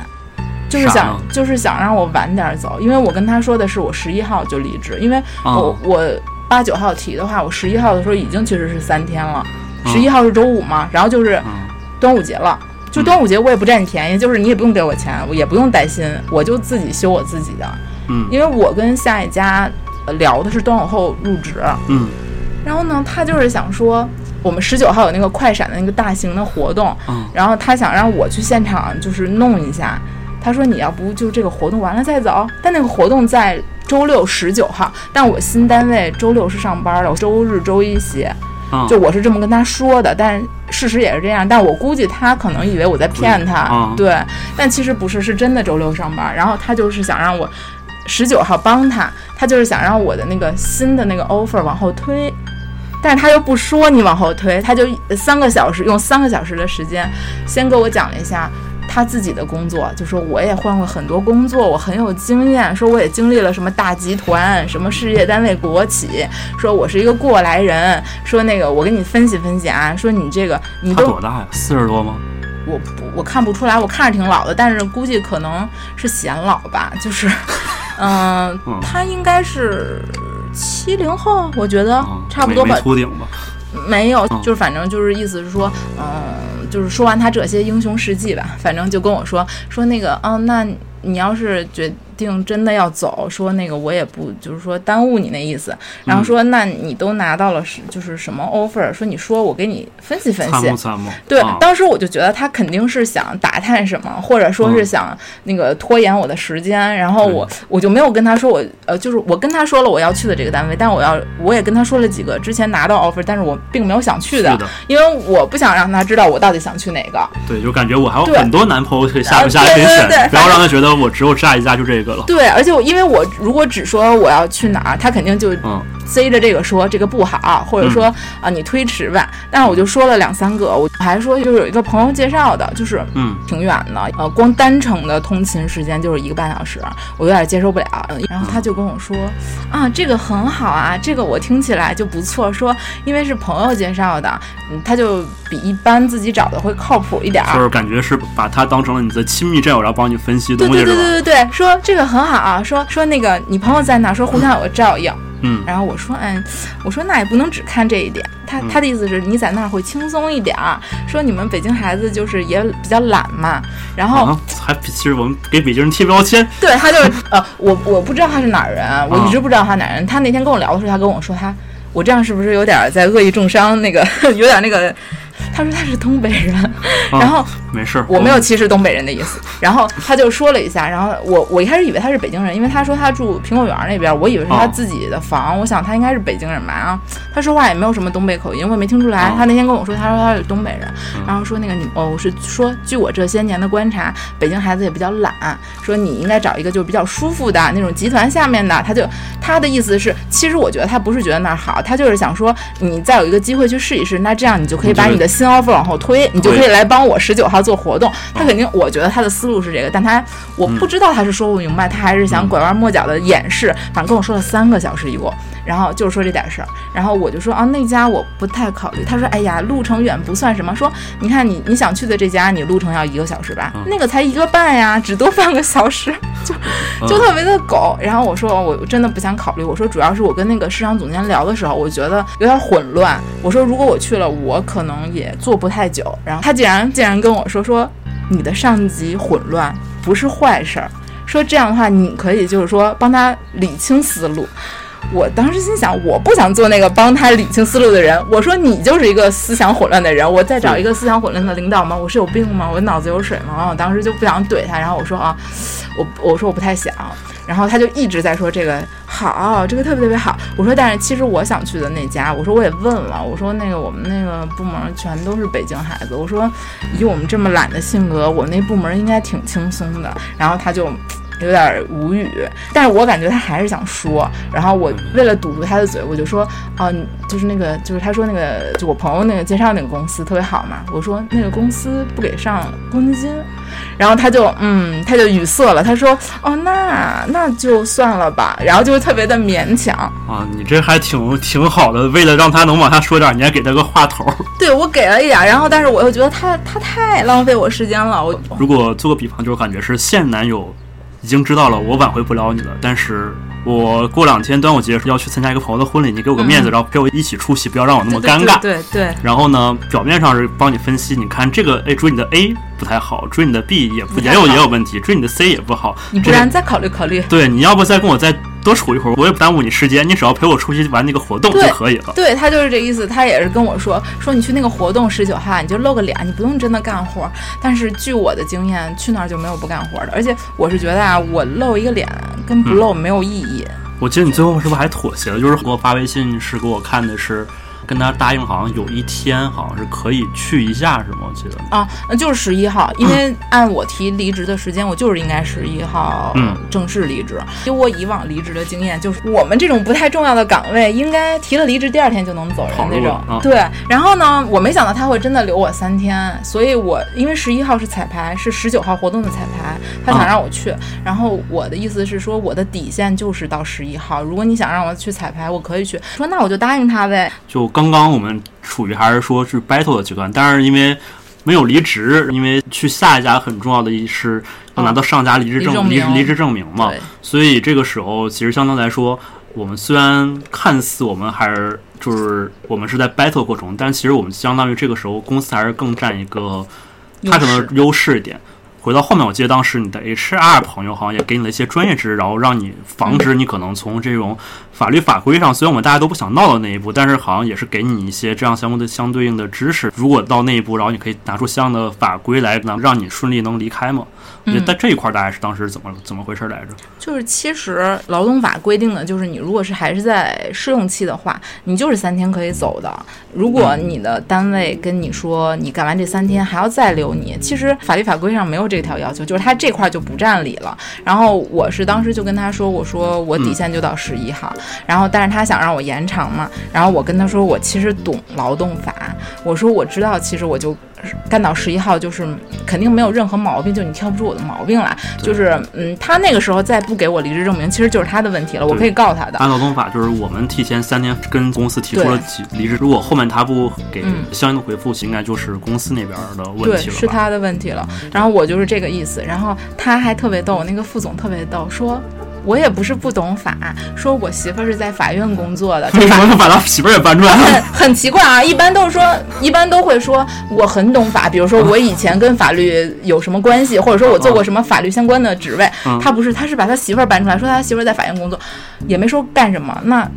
就是想，就是想让我晚点走，因为我跟他说的是我十一号就离职，因为我、哦我八九号提的话，我十一号的时候已经其实是三天了，嗯十一号是周五嘛，然后就是嗯端午节了。就端午节我也不占你便宜，就是你也不用给我钱，我也不用担心，我就自己休我自己的，嗯。因为我跟下一家呃聊的是端午后入职，嗯。然后呢，他就是想说我们十九号有那个快闪的那个大型的活动，嗯。然后他想让我去现场就是弄一下，他说你要不就这个活动完了再走，但那个活动在周六十九号，但我新单位周六是上班的，我周日周一歇，嗯，就我是这么跟他说的，但事实也是这样，但我估计他可能以为我在骗他，嗯。对，但其实不是，是真的周六上班，然后他就是想让我十九号帮他，他就是想让我的那个新的那个 offer 往后推。但是他又不说你往后推，他就三个小时用三个小时的时间，先给我讲了一下他自己的工作，就说我也换过很多工作，我很有经验，说我也经历了什么大集团、什么事业单位、国企，说我是一个过来人，说那个我给你分析分析啊，说你这个你都多大呀？四十多吗？我不我看不出来，我看着挺老的，但是估计可能是显老吧，就是，嗯他应该是七零后，我觉得啊，差不多吧秃顶吧？没有，嗯就是反正就是意思是说，嗯，就是说完他这些英雄事迹吧，反正就跟我说说那个，嗯，那你要是决定真的要走，说那个我也不就是说耽误你那意思，然后嗯说那你都拿到了是就是什么 offer，说你说我给你分析分析。参谋，参谋。对，啊。当时我就觉得他肯定是想打探什么，或者说是嗯想那个拖延我的时间，然后我我就没有跟他说我呃，就是我跟他说了我要去的这个单位，但我要我也跟他说了几个之前拿到 offer，但是我并没有想去的，的。因为我不想让他知道我到底想去哪个。对，就感觉我还有很多男朋友可以下不下啊可以选对对对，不要让他觉得我只有下一家就这个了。对，而且我因为我如果只说我要去哪儿，他肯定就嗯塞着这个说这个不好，或者说啊、你推迟吧。但是我就说了两三个，我还说就是有一个朋友介绍的，就是嗯，挺远的，呃，光单程的通勤时间就是一个半小时，我有点接受不了。嗯然后他就跟我说，啊，这个很好啊，这个我听起来就不错，说因为是朋友介绍的，嗯，他就比一般自己找的会靠谱一点儿。就是感觉是把他当成了你的亲密战友，然后帮你分析对对对？对对对，说这个很好啊，说说那个你朋友在哪？说互相有个照应。嗯，然后我说，嗯，我说那也不能只看这一点。他他的意思是你在那儿会轻松一点儿，说你们北京孩子就是也比较懒嘛。然后、啊，还其实我们给北京人贴标签，对他就是 呃，我我不知道他是哪儿人，我啊一直不知道他哪儿人。他那天跟我聊的时候，他跟我说他，我这样是不是有点在恶意重伤？那个 有点那个，他说他是东北人，啊然后没事儿，我没有歧视东北人的意思。然后他就说了一下，然后我我一开始以为他是北京人，因为他说他住苹果园那边，我以为是他哦自己的房，我想他应该是北京人吧。然后他说话也没有什么东北口音，我也没听出来。哦他那天跟我说，他说他是东北人，嗯然后说那个你哦，我是说据我这些年的观察，北京孩子也比较懒，说你应该找一个就是比较舒服的那种集团下面的。他就他的意思是，其实我觉得他不是觉得那儿好，他就是想说你再有一个机会去试一试，那这样你就可以把你的新 offer 往后推，你就可以来帮我十九号做活动。他肯定，我觉得他的思路是这个，但他我不知道他是说不明白，他还是想拐弯抹角的掩饰。反正跟我说了三个小时一共，然后就是说这点事儿，然后我就说啊那家我不太考虑。他说哎呀路程远不算什么，说你看你你想去的这家你路程要一个小时吧，那个才一个半呀，只多半个小时，就就特别的狗。然后我说我真的不想考虑，我说主要是我跟那个市场总监聊的时候，我觉得有点混乱。我说如果我去了，我可能也做不太久。然后他竟然竟然跟我说说你的上级混乱不是坏事儿，说这样的话你可以就是说帮他理清思路。我当时心想，我不想做那个帮他理清思路的人。我说你就是一个思想混乱的人，我再找一个思想混乱的领导吗？我是有病吗？我脑子有水吗？然后我当时就不想怼他，然后我说啊，我我说我不太想，然后他就一直在说这个好，这个特别特别好。我说但是其实我想去的那家，我说我也问了，我说那个我们那个部门全都是北京孩子，我说以我们这么懒的性格，我那部门应该挺轻松的。然后他就。有点无语，但是我感觉他还是想说，然后我为了堵住他的嘴，我就说，哦、你就是那个，就是他说那个，就我朋友那个介绍那个公司特别好嘛，我说那个公司不给上公积金，然后他就，嗯，他就语塞了，他说，哦，那那就算了吧，然后就特别的勉强，啊，你这还挺挺好的，为了让他能往下说点，你还给他个话头儿。对我给了一点，然后但是我又觉得他他太浪费我时间了，我如果做个比方，就是感觉是现男友已经知道了我挽回不了你了，但是我过两天端午节要去参加一个朋友的婚礼，你给我个面子，然后陪我一起出席，不要让我那么尴尬。嗯对对对然后呢，表面上是帮你分析，你看这个，哎，追你的 A 不太好，追你的 B 也不也有也有问题，追你的 C 也不好。你不然再考虑考虑。对，你要不再跟我再多处一会儿，我也不耽误你时间，你只要陪我出去玩那个活动就可以了。对他就是这意思，他也是跟我说说你去那个活动十九号，你就露个脸，你不用真的干活。但是据我的经验，去那儿就没有不干活的，而且我是觉得啊，我露一个脸跟不露没有意义。我记得你最后是不是还妥协了？就是给我发微信是给我看的是，跟他答应，好像有一天好像是可以去一下，是吗？我记得啊，那就是十一号，因为按我提离职的时间，我就是应该十一号嗯正式离职。以我以往离职的经验，就是我们这种不太重要的岗位，应该提了离职第二天就能走人那种啊。对，然后呢，我没想到他会真的留我三天，所以我因为十一号是彩排，是十九号活动的彩排，他想啊让我去。然后我的意思是说，我的底线就是到十一号，如果你想让我去彩排，我可以去。说那我就答应他呗。就刚刚我们处于还是说是 battle 的阶段，但是因为没有离职，因为去下一家很重要的一是要拿到上家离职证、离职离职证明嘛，所以这个时候其实相当来说，我们虽然看似我们还是就是我们是在 battle 过程，但其实我们相当于这个时候公司还是更占一个它可能优势一点。回到后面，我记得当时你的 HR 朋友好像也给你了一些专业知识，然后让你防止你可能从这种法律法规上，虽然我们大家都不想闹到那一步，但是好像也是给你一些这样相关的相对应的知识。如果到那一步，然后你可以拿出相应的法规来，能让你顺利能离开嘛？我觉得在这一块，大概是当时怎么怎么回事来着？就是其实劳动法规定的就是，你如果是还是在试用期的话，你就是三天可以走的。如果你的单位跟你说你干完这三天还要再留你，其实法律法规上没有这条要求，就是他这块就不占理了。然后我是当时就跟他说，我说我底线就到十一号，然后但是他想让我延长嘛，然后我跟他说我其实懂劳动法，我说我知道，其实我就干到十一号就是肯定没有任何毛病，就你挑不出我的毛病来，就是嗯，他那个时候再不给我离职证明，其实就是他的问题了，我可以告他的。按劳动法，就是我们提前三天跟公司提出了离离职，如果后面他不给嗯相应的回复，应该就是公司那边的问，题了对？是他的问题了。然后我就是这个意思。然后他还特别逗，那个副总特别逗，说我也不是不懂法，说我媳妇儿是在法院工作的，为什么把他媳妇儿也搬出来很了？很奇怪啊，一般都是说，一般都会说我很懂法，比如说我以前跟法律有什么关系，或者说我做过什么法律相关的职位。嗯他不是，他是把他媳妇儿搬出来，说他媳妇儿在法院工作，也没说干什么。那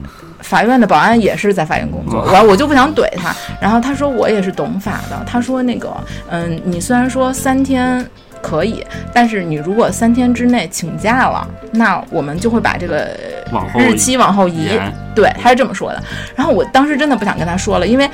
法院的保安也是在法院工作，嗯我我就不想怼他。然后他说我也是懂法的，他说那个，嗯，你虽然说三天。可以，但是你如果三天之内请假了，那我们就会把这个日期往后移。延对，他是这么说的。然后我当时真的不想跟他说了，因为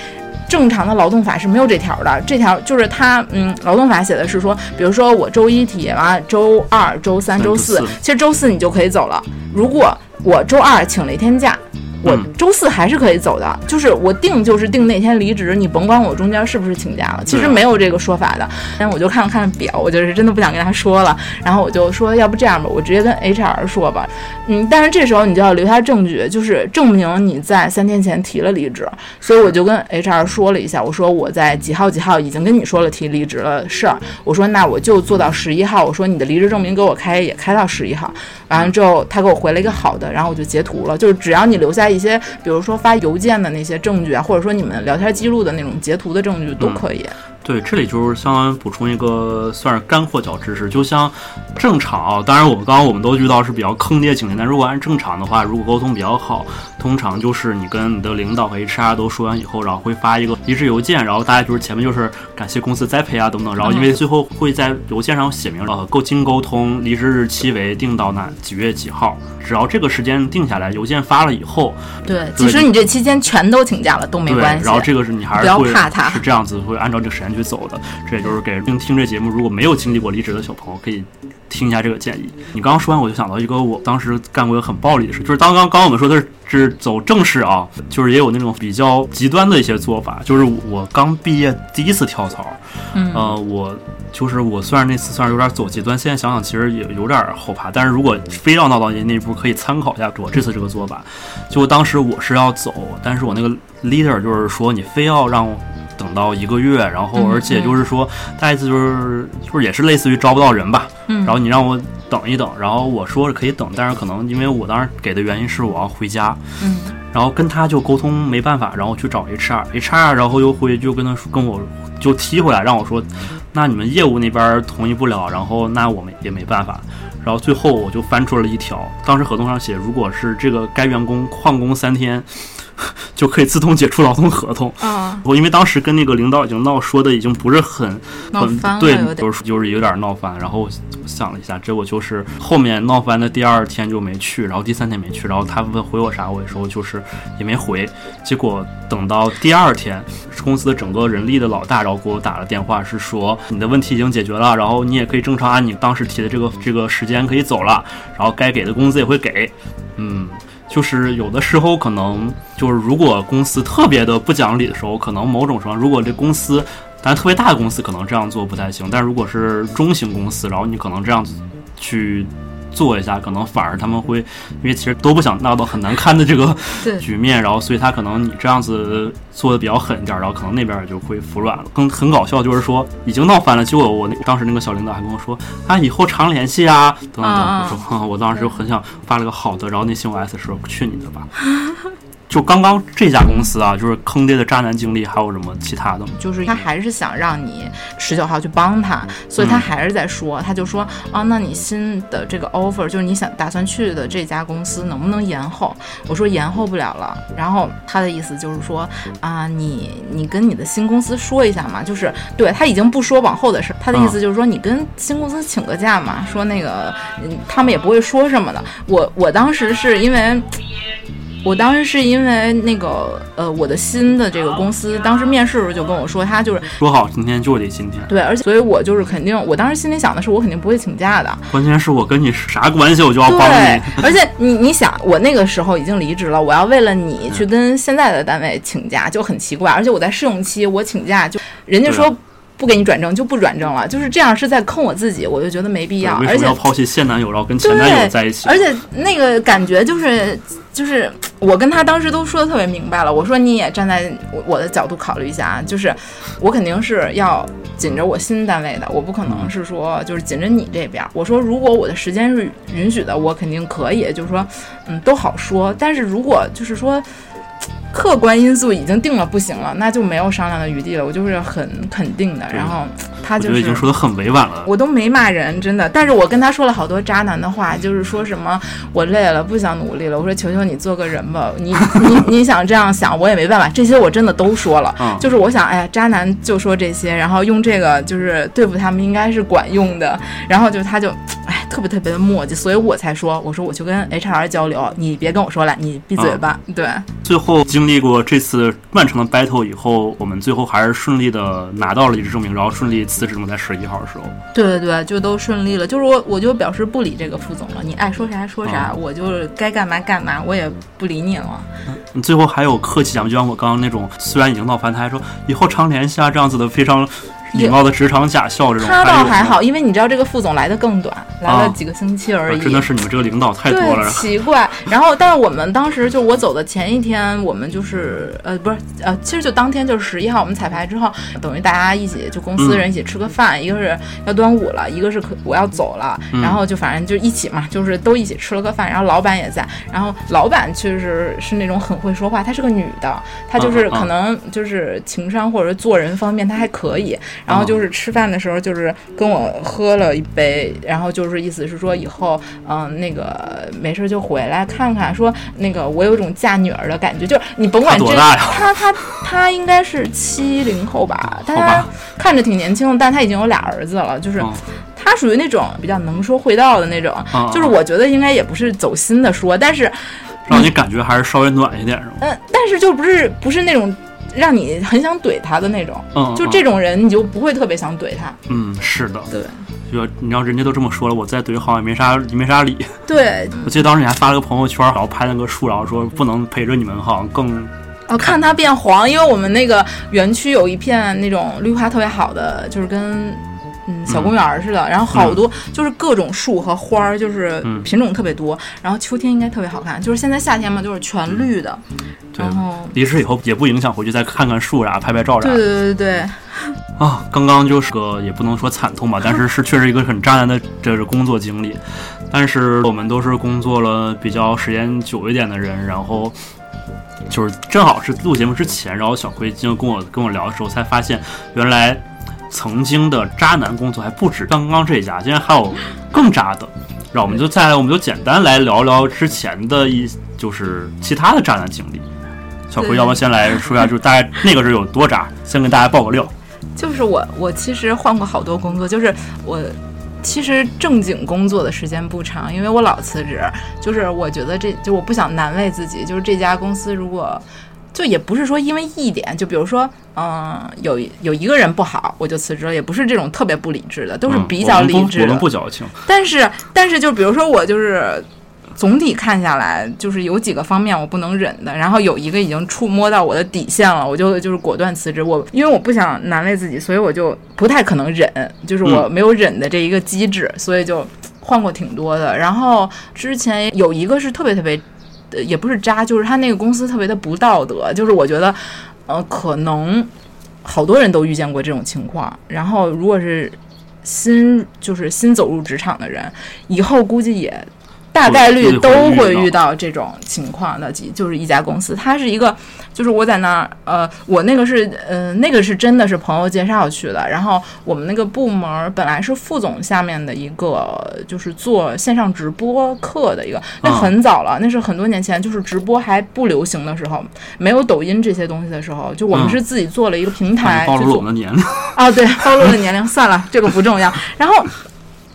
正常的劳动法是没有这条的。这条就是他，嗯，劳动法写的是说，比如说我周一体完，周二、周三、周四，其实周四你就可以走了。如果我周二请了一天假。我嗯周四还是可以走的，就是我定就是定那天离职，你甭管我中间是不是请假了，其实没有这个说法的。但我就看了看表，我就是真的不想跟他说了，然后我就说，要不这样吧，我直接跟 HR 说吧，嗯，但是这时候你就要留下证据，就是证明你在三天前提了离职。所以我就跟 HR 说了一下，我说我在几号几号已经跟你说了提离职了事儿，我说那我就做到十一号，我说你的离职证明给我开也开到十一号。完了之后，他给我回了一个好的，然后我就截图了，就是只要你留下一些，比如说发邮件的那些证据啊，或者说你们聊天记录的那种截图的证据都可以。对，这里就是相当于补充一个算是干货小知识，就像正常啊，当然我们刚刚我们都遇到是比较坑爹经历，但如果按正常的话，如果沟通比较好，通常就是你跟你的领导和 HR 都说完以后，然后会发一个离职邮件，然后大家就是前面就是感谢公司栽培啊等等，然后因为最后会在邮件上写明呃，够经沟通，离职日期为定到哪几月几号，只要这个时间定下来，邮件发了以后，对，其实你这期间全都请假了都没，关系。然后这个是你还不要怕他是这样子，会按照这个时间去走的。这也就是给听听这节目如果没有经历过离职的小朋友可以听一下这个建议。你刚刚说完，我就想到一个我当时干过一个很暴力的事，就是刚刚刚我们说的是是走正式啊，就是也有那种比较极端的一些做法。就是我刚毕业第一次跳槽，嗯呃，我就是我虽然那次算是有点走极端，现在想想其实也有点后怕。但是如果非要闹到那一步，可以参考一下我这次这个做法。就当时我是要走，但是我那个 leader 就是说你非要让我等到一个月，然后嗯而且就是说他意思就是就是也是类似于招不到人吧，嗯。然后你让我等一等，然后我说是可以等，但是可能因为我当时给的原因是我要回家，嗯。然后跟他就沟通没办法，然后去找 HR，HR 然后又回就跟他说跟我就踢回来让我说，那你们业务那边同意不了，然后那我们也没办法。然后最后我就翻出了一条，当时合同上写，如果是这个该员工旷工三天，就可以自动解除劳动合同。啊，我因为当时跟那个领导已经闹说的已经不是很很闹翻了对就是就是有点闹翻。然后我想了一下，结果就是后面闹翻的第二天就没去，然后第三天没去，然后他问回我啥，我也说就是也没回。结果等到第二天，公司的整个人力的老大，然后给我打了电话，是说你的问题已经解决了，然后你也可以正常按你当时提的这个这个时间可以走了，然后该给的工资也会给。嗯，就是有的时候可能就是如果公司特别的不讲理的时候，可能某种程度，如果这公司，当然特别大的公司可能这样做不太行，但如果是中型公司，然后你可能这样子去。做一下，可能反而他们会，因为其实都不想闹到很难堪的这个局面，然后所以他可能你这样子做的比较狠一点，然后可能那边也就会服软了。更很搞笑就是说已经闹翻了，结果我那当时那个小领导还跟我说啊，以后常联系啊，等等等。啊啊我说、哼 我当时就很想发了个好的，然后那新 OS 说去你的吧。就刚刚这家公司啊，就是坑爹的渣男经历，还有什么其他的吗？就是他还是想让你十九号去帮他，所以他嗯还是在说，他就说啊，那你新的这个 offer 就是你想打算去的这家公司能不能延后？我说延后不了了。然后他的意思就是说啊，你你跟你的新公司说一下嘛，就是对他已经不说往后的事，他的意思就是说你跟新公司请个假嘛，说那个嗯他们也不会说什么的。我我当时是因为。我当时是因为那个呃，我的新的这个公司，当时面试的时候就跟我说，他就是说好今天就得今天，对，而且所以我就是肯定，我当时心里想的是，我肯定不会请假的。关键是我跟你啥关系，我就要帮对你。，而且你你想，我那个时候已经离职了，我要为了你去跟现在的单位请假，就很奇怪。而且我在试用期，我请假就人家说不给你转正就不转正了，就是这样是在坑我自己，我就觉得没必要。为而且什么要抛弃现男友，然后跟前男友在一起？而且那个感觉就是就是我跟他当时都说的特别明白了，我说你也站在我我的角度考虑一下啊，就是我肯定是要紧着我新单位的，我不可能是说就是紧着你这边。我说如果我的时间是允许的，我肯定可以，就是说嗯都好说。但是如果就是说。客观因素已经定了不行了，那就没有商量的余地了。我就是很肯定的，然后他就是已经说的很委婉了。我都没骂人，真的。但是我跟他说了好多渣男的话，就是说什么我累了，不想努力了。我说求求你做个人吧，你你你想这样想，我也没办法。这些我真的都说了，嗯就是我想，哎呀，渣男就说这些，然后用这个就是对付他们应该是管用的。然后就他就，哎，特别特别的磨叽，所以我才说，我说我去跟 HR 交流，你别跟我说了，你闭嘴吧。对，最后经历过这次漫长的 battle 以后，我们最后还是顺利的拿到了离职证明，然后顺利辞职嘛，在十一号的时候。对对对，就都顺利了。就是我我就表示不理这个副总了，你爱说啥说啥，我就是该干嘛干嘛，我也不理你了。你最后还有客气讲？就像我刚刚那种，虽然已经闹翻，他还说以后常联系啊，这样子的非常礼貌的职场假笑这种。他倒还好，因为你知道这个副总来的更短，来了几个星期而已。啊真的是你们这个领导太多，了。奇怪。然后，但是我们当时就我走的前一天，我们就是呃，不是呃，其实就当天就是十一号，我们彩排之后，等于大家一起就公司人一起吃个饭，一个是要端午了，一个是可我要走了，嗯然后就反正就一起嘛，就是都一起吃了个饭，然后老板也在，然后老板确实是那种很会说话，她是个女的，她就是可能就是情商或者做人方面她还可以，然后就是吃饭的时候就是跟我喝了一杯，然后就是意思是说以后嗯、那个没事就回来看看，说那个我有种嫁女儿的感觉，就是你甭管这她多大呀。她她她应该是七零后吧，但他看着挺年轻的，但他已经有俩儿子了，就是嗯。她属于那种比较能说会道的那种，嗯。就是我觉得应该也不是走心的说，但是让你感觉还是稍微暖一点，是吗？嗯，但是就不是不是那种让你很想怼他的那种，嗯，就嗯这种人你就不会特别想怼他，嗯，是的，对。就你要人家都这么说了，我再怼好像也没啥没啥理。对，我记得当时你还发了个朋友圈，然后拍那个树，然后说不能陪着你们，好像更哦，看它变黄，因为我们那个园区有一片那种绿化特别好的，就是跟嗯小公园似的，然后好多就是各种树和花儿，就是嗯品种特别多。然后秋天应该特别好看，就是现在夏天嘛，就是全绿的。对然后，离职以后也不影响回去再看看树啥、拍拍照啥对对对对对，啊。刚刚就是个也不能说惨痛吧，但是是确实一个很渣男的这是工作经历。但是我们都是工作了比较时间久一点的人，然后就是正好是录节目之前，然后小辉经跟我跟我聊的时候，才发现原来曾经的渣男工作还不止刚刚这家，竟然还有更渣的。让我们就再来，我们就简单来聊聊之前的一就是其他的渣男经历。小葵，要不要先来说一下，就是大概 那个是有多渣？先跟大家爆个料。就是我，我其实换过好多工作，就是我其实正经工作的时间不长，因为我老辞职。就是我觉得这就我不想难为自己，就是这家公司如果就也不是说因为一点，就比如说，嗯、有有一个人不好，我就辞职了，也不是这种特别不理智的，都是嗯比较理智的。我们不我们不矫情。但是但是就比如说我就是。总体看下来，就是有几个方面我不能忍的，然后有一个已经触摸到我的底线了，我就就是果断辞职。我因为我不想难为自己，所以我就不太可能忍，就是我没有忍的这一个机制，所以就 换过挺多的。然后之前有一个是特别特别，呃，也不是渣，就是他那个公司特别的不道德，就是我觉得，呃，可能好多人都遇见过这种情况。然后如果是新就是新走入职场的人，以后估计也大概率都会遇到这种情况的，就是一家公司，它是一个，就是我在那儿，呃，我那个是，呃，那个是真的是朋友介绍去的，然后我们那个部门本来是副总下面的一个，就是做线上直播课的一个，那很早了，那是很多年前，就是直播还不流行的时候，没有抖音这些东西的时候，就我们是自己做了一个平台，暴露了我们的年龄。啊，对，暴露了年龄，算了，这个不重要。然后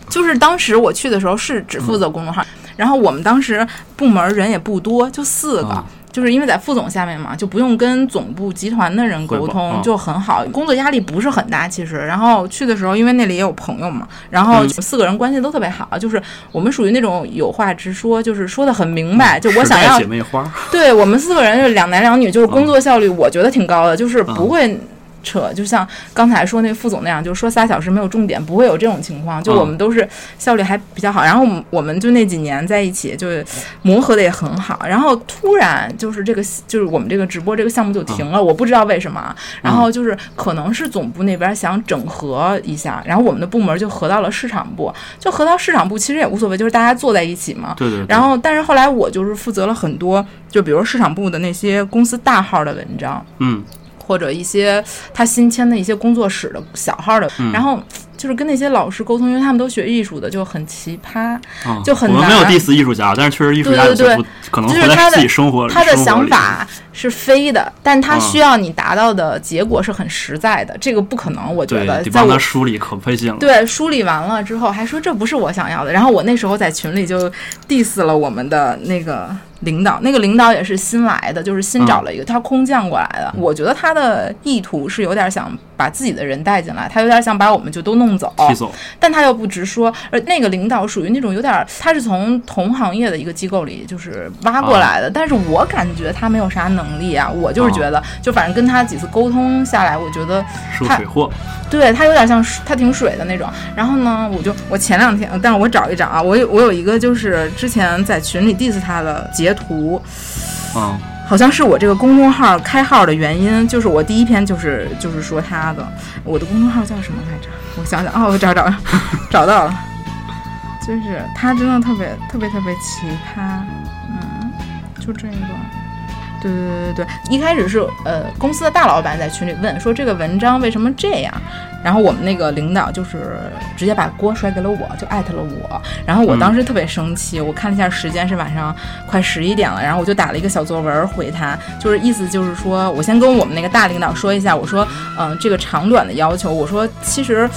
就是当时我去的时候是只负责公众号，然后我们当时部门人也不多，就四个。啊就是因为在副总下面嘛，就不用跟总部集团的人沟通，啊就很好，工作压力不是很大。其实，然后去的时候，因为那里也有朋友嘛，然后嗯四个人关系都特别好，就是我们属于那种有话直说，就是说的很明白。就我想要姐妹花。对我们四个人就是两男两女，就是工作效率我觉得挺高的，就是不会扯，就像刚才说那副总那样，就是说仨小时没有重点，不会有这种情况。就我们都是效率还比较好，然后我们我们就那几年在一起，就是磨合的也很好。然后突然就是这个就是我们这个直播这个项目就停了，我不知道为什么。然后就是可能是总部那边想整合一下，然后我们的部门就合到了市场部，就合到市场部其实也无所谓，就是大家坐在一起嘛。对对对。然后，但是后来我就是负责了很多，就比如市场部的那些公司大号的文章，嗯，或者一些他新签的一些工作室的小号的，嗯然后就是跟那些老师沟通，因为他们都学艺术的，就很奇葩。啊就很我们没有难 diss 艺术家，但是确实艺术家有对对对些不可能在就是他的自己生活他的生活里想法是飞的，但他嗯需要你达到的结果是很实在的，这个不可能，我觉，得得帮在我他梳理可费劲了。对，梳理完了之后还说这不是我想要的，然后我那时候在群里就 diss 了我们的那个领导，那个领导也是新来的，就是新找了一个、他空降过来的。我觉得他的意图是有点想把自己的人带进来，他有点想把我们就都弄走，走，但他又不直说。而那个领导属于那种有点，他是从同行业的一个机构里就是挖过来的，但是我感觉他没有啥能力啊，我就是觉得，就反正跟他几次沟通下来，我觉得他是水货。对他有点像他挺水的那种。然后呢，我就我前两天，但是我找一找啊，我有我有一个就是之前在群里 diss 他的截图，嗯，好像是我这个公众号开号的原因，就是我第一篇就是就是说他的，我的公众号叫什么来着？我想想，哦，我找找 找到了，就是他真的特别特别特别奇葩，嗯，就这个。对对对对对，一开始是呃公司的大老板在群里问说这个文章为什么这样，然后我们那个领导就是直接把锅甩给了我，就艾特了我，然后我当时特别生气，我看了一下时间是晚上快十一点了，然后我就打了一个小作文回他，就是意思就是说我先跟我们那个大领导说一下，我说嗯、这个长短的要求，我说其实。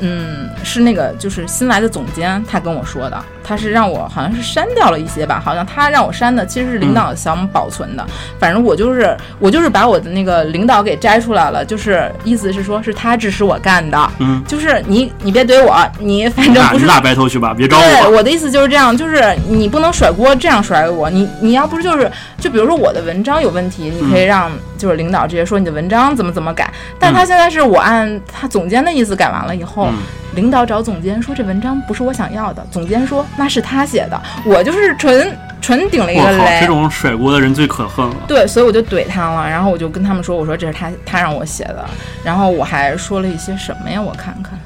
嗯，是那个就是新来的总监，他跟我说的，他是让我好像是删掉了一些吧，好像他让我删的，其实是领导想保存的。嗯、反正我就是我就是把我的那个领导给摘出来了，就是意思是说是他指使我干的。嗯，就是你你别怼我，你反正不是你俩白头去吧，别招我。对，我的意思就是这样，就是你不能甩锅这样甩给我，你你要不是就是就比如说我的文章有问题，你可以让就是领导直接说你的文章怎么怎么改，但他现在是我按他总监的意思改完了以后。嗯领导找总监说这文章不是我想要的，总监说那是他写的，我就是纯纯顶了一个雷。这种甩锅的人最可恨了。对，所以我就怼他了，然后我就跟他们说，我说这是他他让我写的，然后我还说了一些什么呀？我看看。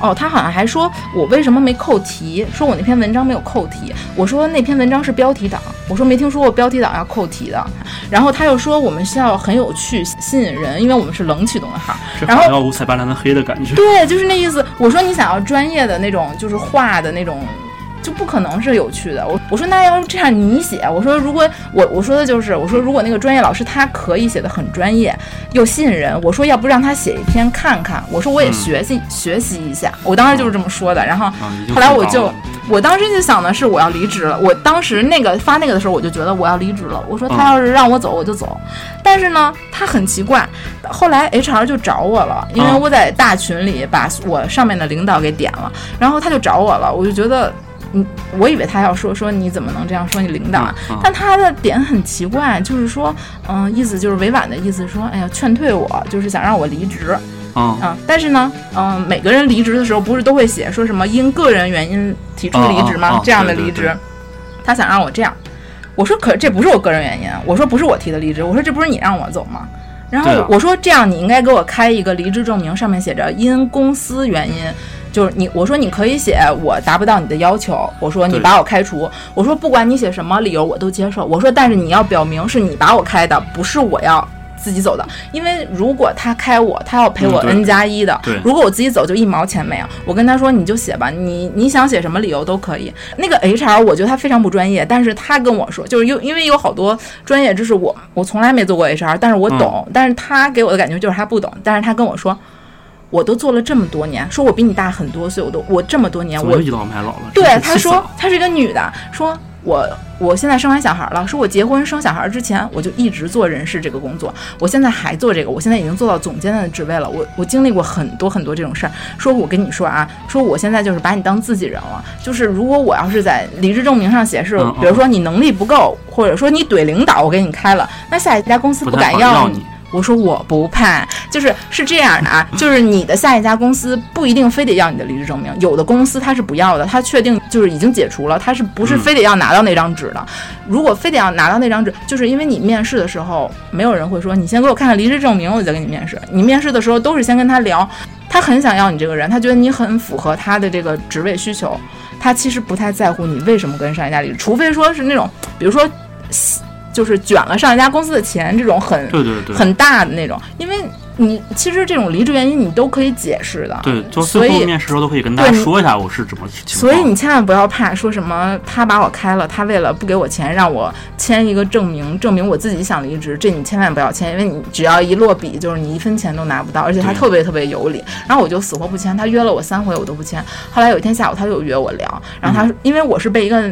哦，他好像还说我为什么没扣题，说我那篇文章没有扣题。我说那篇文章是标题党，我说没听说过标题党要扣题的。然后他又说我们需要很有趣、吸引人，因为我们是冷启动的号。然后要五彩斑斓的黑的感觉。对，就是那意思。我说你想要专业的那种，就是画的那种。就不可能是有趣的。我我说那要这样你写，我说如果我我说的就是我说如果那个专业老师他可以写的很专业又吸引人，我说要不让他写一篇看看，我说我也学习、学习一下，我当时就是这么说的。然后后来我就我当时就想的是我要离职了。我当时那个发那个的时候，我就觉得我要离职了。我说他要是让我走，我就走。但是呢，他很奇怪，后来 HR 就找我了，因为啊我在大群里把我上面的领导给点了，然后他就找我了，我就觉得。嗯，我以为他要说说你怎么能这样说你领导啊？但他的点很奇怪，就是说，嗯，意思就是委婉的意思说，哎呀，劝退我，就是想让我离职。嗯啊，但是呢，嗯、每个人离职的时候不是都会写说什么因个人原因提出离职吗？这样的离职，对对对他想让我这样，我说可这不是我个人原因，我说不是我提的离职，我说这不是你让我走吗？然后我说这样你应该给我开一个离职证明，上面写着因公司原因。就是你，我说你可以写我达不到你的要求，我说你把我开除，我说不管你写什么理由我都接受，我说但是你要表明是你把我开的，不是我要自己走的，因为如果他开我，他要赔我 N 加一的，对如果我自己走就一毛钱没有，我跟他说你就写吧，你你想写什么理由都可以。那个 HR 我觉得他非常不专业，但是他跟我说，就是因因为有好多专业知识我我从来没做过 HR，但是我懂，但是他给我的感觉就是他不懂，但是他跟我说。我都做了这么多年，说我比你大很多岁，我都我这么多年，我倚老卖老了？对真是，他说她是一个女的，说我我现在生完小孩了，说我结婚生小孩之前我就一直做人事这个工作，我现在还做这个，我现在已经做到总监的职位了，我我经历过很多很多这种事儿。说我跟你说啊，说我现在就是把你当自己人了，就是如果我要是在离职证明上写是嗯，嗯比如说你能力不够，或者说你怼领导，我给你开了，那下一家公司不敢要你我说我不怕，就是是这样的啊，就是你的下一家公司不一定非得要你的离职证明，有的公司他是不要的，他确定就是已经解除了，他是不是嗯非得要拿到那张纸的？如果非得要拿到那张纸，就是因为你面试的时候，没有人会说你先给我看看离职证明，我再给你面试。你面试的时候都是先跟他聊，他很想要你这个人，他觉得你很符合他的这个职位需求，他其实不太在乎你为什么跟上一家离职，除非说是那种，比如说。就是卷了上一家公司的钱，这种很对对对，很大的那种，因为你其实这种离职原因你都可以解释的，对，就所以最后面试时候都可以跟大家说一下我是怎么情况。所以你千万不要怕说什么他把我开了，他为了不给我钱让我签一个证明，证明我自己想离职，这你千万不要签，因为你只要一落笔就是你一分钱都拿不到，而且他特别特别有理。然后我就死活不签，他约了我三回我都不签。后来有一天下午他就约我聊，然后他、因为我是被一个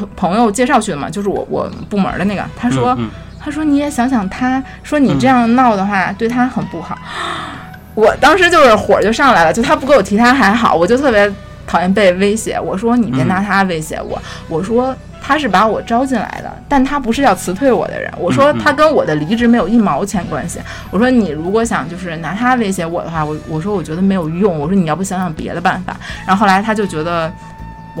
同朋友介绍去的嘛，就是我我部门的那个，他说。嗯嗯他说：“你也想想他，说你这样闹的话，对他很不好。”我当时就是火就上来了，就他不给我提他还好，我就特别讨厌被威胁。我说：“你别拿他威胁我。我说：“他是把我招进来的，但他不是要辞退我的人。我说他跟我的离职没有一毛钱关系。我说你如果想就是拿他威胁我的话，我我说我觉得没有用。我说你要不想想别的办法。然后后来他就觉得。”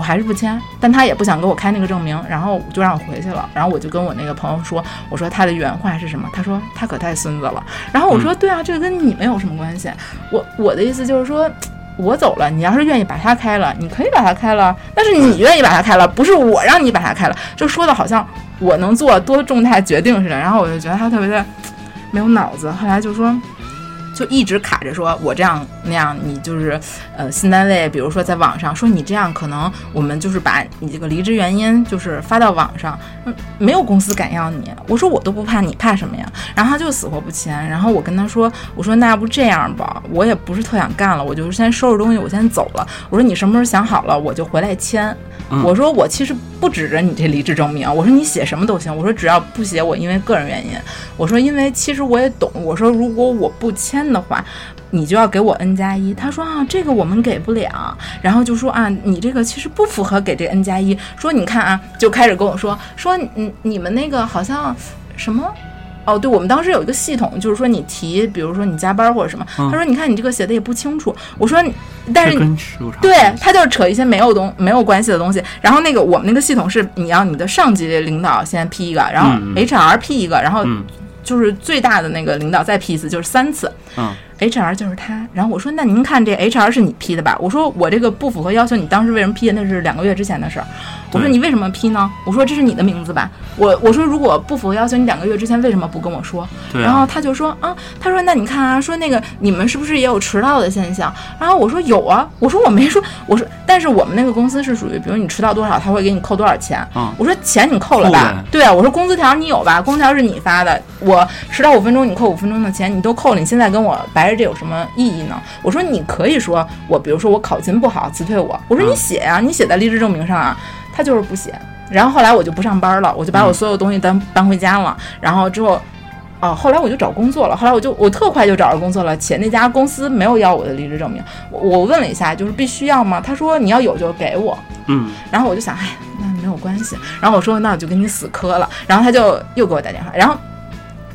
我还是不签，但他也不想给我开那个证明，然后就让我回去了。然后我就跟我那个朋友说，我说他的原话是什么？他说他可带孙子了。然后我说对啊，这个跟你们有什么关系？我我的意思就是说。我走了，你要是愿意把他开了，你可以把他开了，但是你愿意把他开了，不是我让你把他开了，就说的好像我能做多重大决定似的。然后我就觉得他特别的没有脑子。后来就说，就一直卡着说，我这样那样，你就是呃新单位，比如说在网上说你这样，可能我们就是把你这个离职原因就是发到网上，嗯，没有公司敢要你。我说我都不怕，你怕什么呀？然后他就死活不签。然后我跟他说，我说那要不这样吧，我也不是特想干了，我就是先收拾东西，我先走了。我说你什么时候想好了，我就回来签。嗯我说我其实不指着你这离职证明，我说你写什么都行，我说只要不写我因为个人原因，我说因为其实我也懂，我说如果我不签的话，你就要给我 N 加一。他说啊，这个我们给不了，然后就说啊，你这个其实不符合给这 N 加一。说你看啊，就开始跟我说说你你们那个好像什么。哦，对，我们当时有一个系统，就是说你提，比如说你加班或者什么，嗯他说你看你这个写的也不清楚。我说，但是对他就是扯一些没有东没有关系的东西。然后那个我们那个系统是你要你的上级领导先批一个，然后 HR 批一个，然后嗯就是最大的那个领导再批一次，就是三次。嗯 HR 就是他。然后我说那您看这 HR 是你批的吧？我说我这个不符合要求，你当时为什么批？那是两个月之前的事儿。我说你为什么批呢？我说这是你的名字吧？我我说如果不符合要求，你两个月之前为什么不跟我说？对啊然后他就说啊，他说那你看啊，说那个你们是不是也有迟到的现象？然后我说有啊，我说我没说，我说但是我们那个公司是属于，比如你迟到多少，他会给你扣多少钱。嗯我说钱你扣了吧？对啊，我说工资条你有吧？工资条是你发的，我迟到五分钟你扣五分钟的钱，你都扣了，你现在跟我白着这有什么意义呢？我说你可以说我，比如说我考勤不好辞退我，我说你嗯写呀、你写在离职证明上啊，他就是不写。然后后来我就不上班了，我就把我嗯所有东西搬搬回家了。然后之后，哦，后来我就找工作了。后来我就我特快就找着工作了，且那家公司没有要我的离职证明。我我问了一下，就是必须要吗？他说你要有就给我。嗯，然后我就想，哎，那没有关系。然后我说那我就跟你死磕了。然后他就又给我打电话，然后。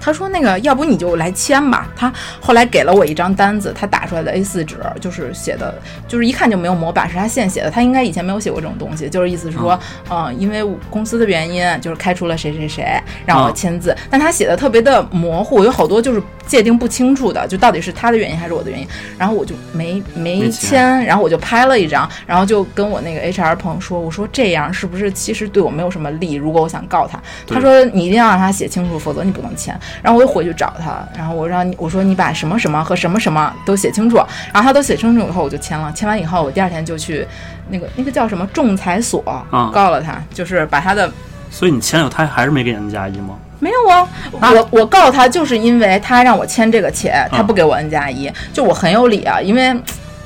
他说：“那个，要不你就来签吧。”他后来给了我一张单子，他打出来的 A4 纸，就是写的，就是一看就没有模板，是他现写的。他应该以前没有写过这种东西，就是意思是说，嗯、因为公司的原因，就是开除了谁谁谁，让我嗯签字。但他写的特别的模糊，有好多就是界定不清楚的，就到底是他的原因还是我的原因。然后我就没没签，然后我就拍了一张，然后就跟我那个 HR 朋友说，我说这样是不是其实对我没有什么利？如果我想告他，他说你一定要让他写清楚，否则你不能签。然后我又回去找他，然后我让你我说你把什么什么和什么什么都写清楚，然后他都写清楚以后我就签了，签完以后我第二天就去那个那个叫什么仲裁所、嗯告了他，就是把他的。所以你签了，他还是没给 N 加一吗？没有啊，我我告他就是因为他让我签这个且，他不给我 N 加一，就我很有理啊，因为。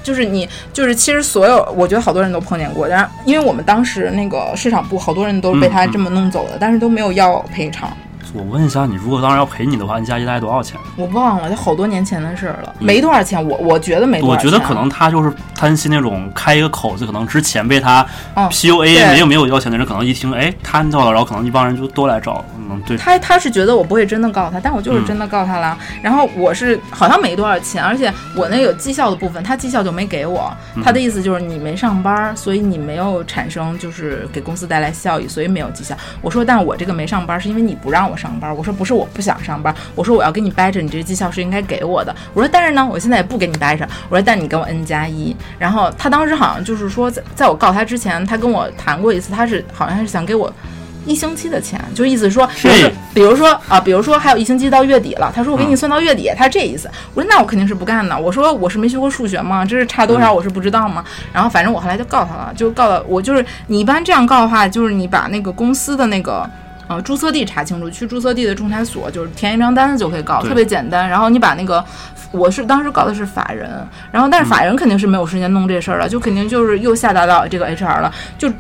就是你，就是其实所有，我觉得好多人都碰见过，然后因为我们当时那个市场部好多人都被他这么弄走的，但是都没有要赔偿。我问一下，你如果当时要赔你的话你加一大概多少钱？我忘了，就好多年前的事儿了，没多少钱，我我觉得没多少钱。我觉得可能他就是贪心那种开一个口子，可能之前被他嗯 PUA 对没有没有要钱的人，可能一听哎摊到了，然后可能一帮人就都来找，嗯对，他他是觉得我不会真的告他，但我就是嗯真的告他了。然后我是好像没多少钱，而且我那有绩效的部分，他绩效就没给我。嗯他的意思就是你没上班，所以你没有产生就是给公司带来效益，所以没有绩效。我说，但我这个没上班是因为你不让我上班。我说不是我不想上班，我说我要跟你掰扯，你这绩效是应该给我的。我说但是呢，我现在也不给你掰扯。我说但你给我 N 加一。然后他当时好像就是说在在我告他之前，他跟我谈过一次，他是好像是想给我。一星期的钱，就意思是说，比如说是，比如说啊，比如说还有一星期到月底了，他说我给你嗯算到月底，他是这意思。我说那我肯定是不干的。我说我是没学过数学吗？这是差多少嗯我是不知道吗？然后反正我后来就告他了，就告了我就是你一般这样告的话，就是你把那个公司的那个。呃，注册地查清楚，去注册地的仲裁所，就是填一张单子就可以告，特别简单。然后你把那个，我是当时搞的是法人，然后但是法人肯定是没有时间弄这事儿了，就肯定就是又下达到这个 HR 了，就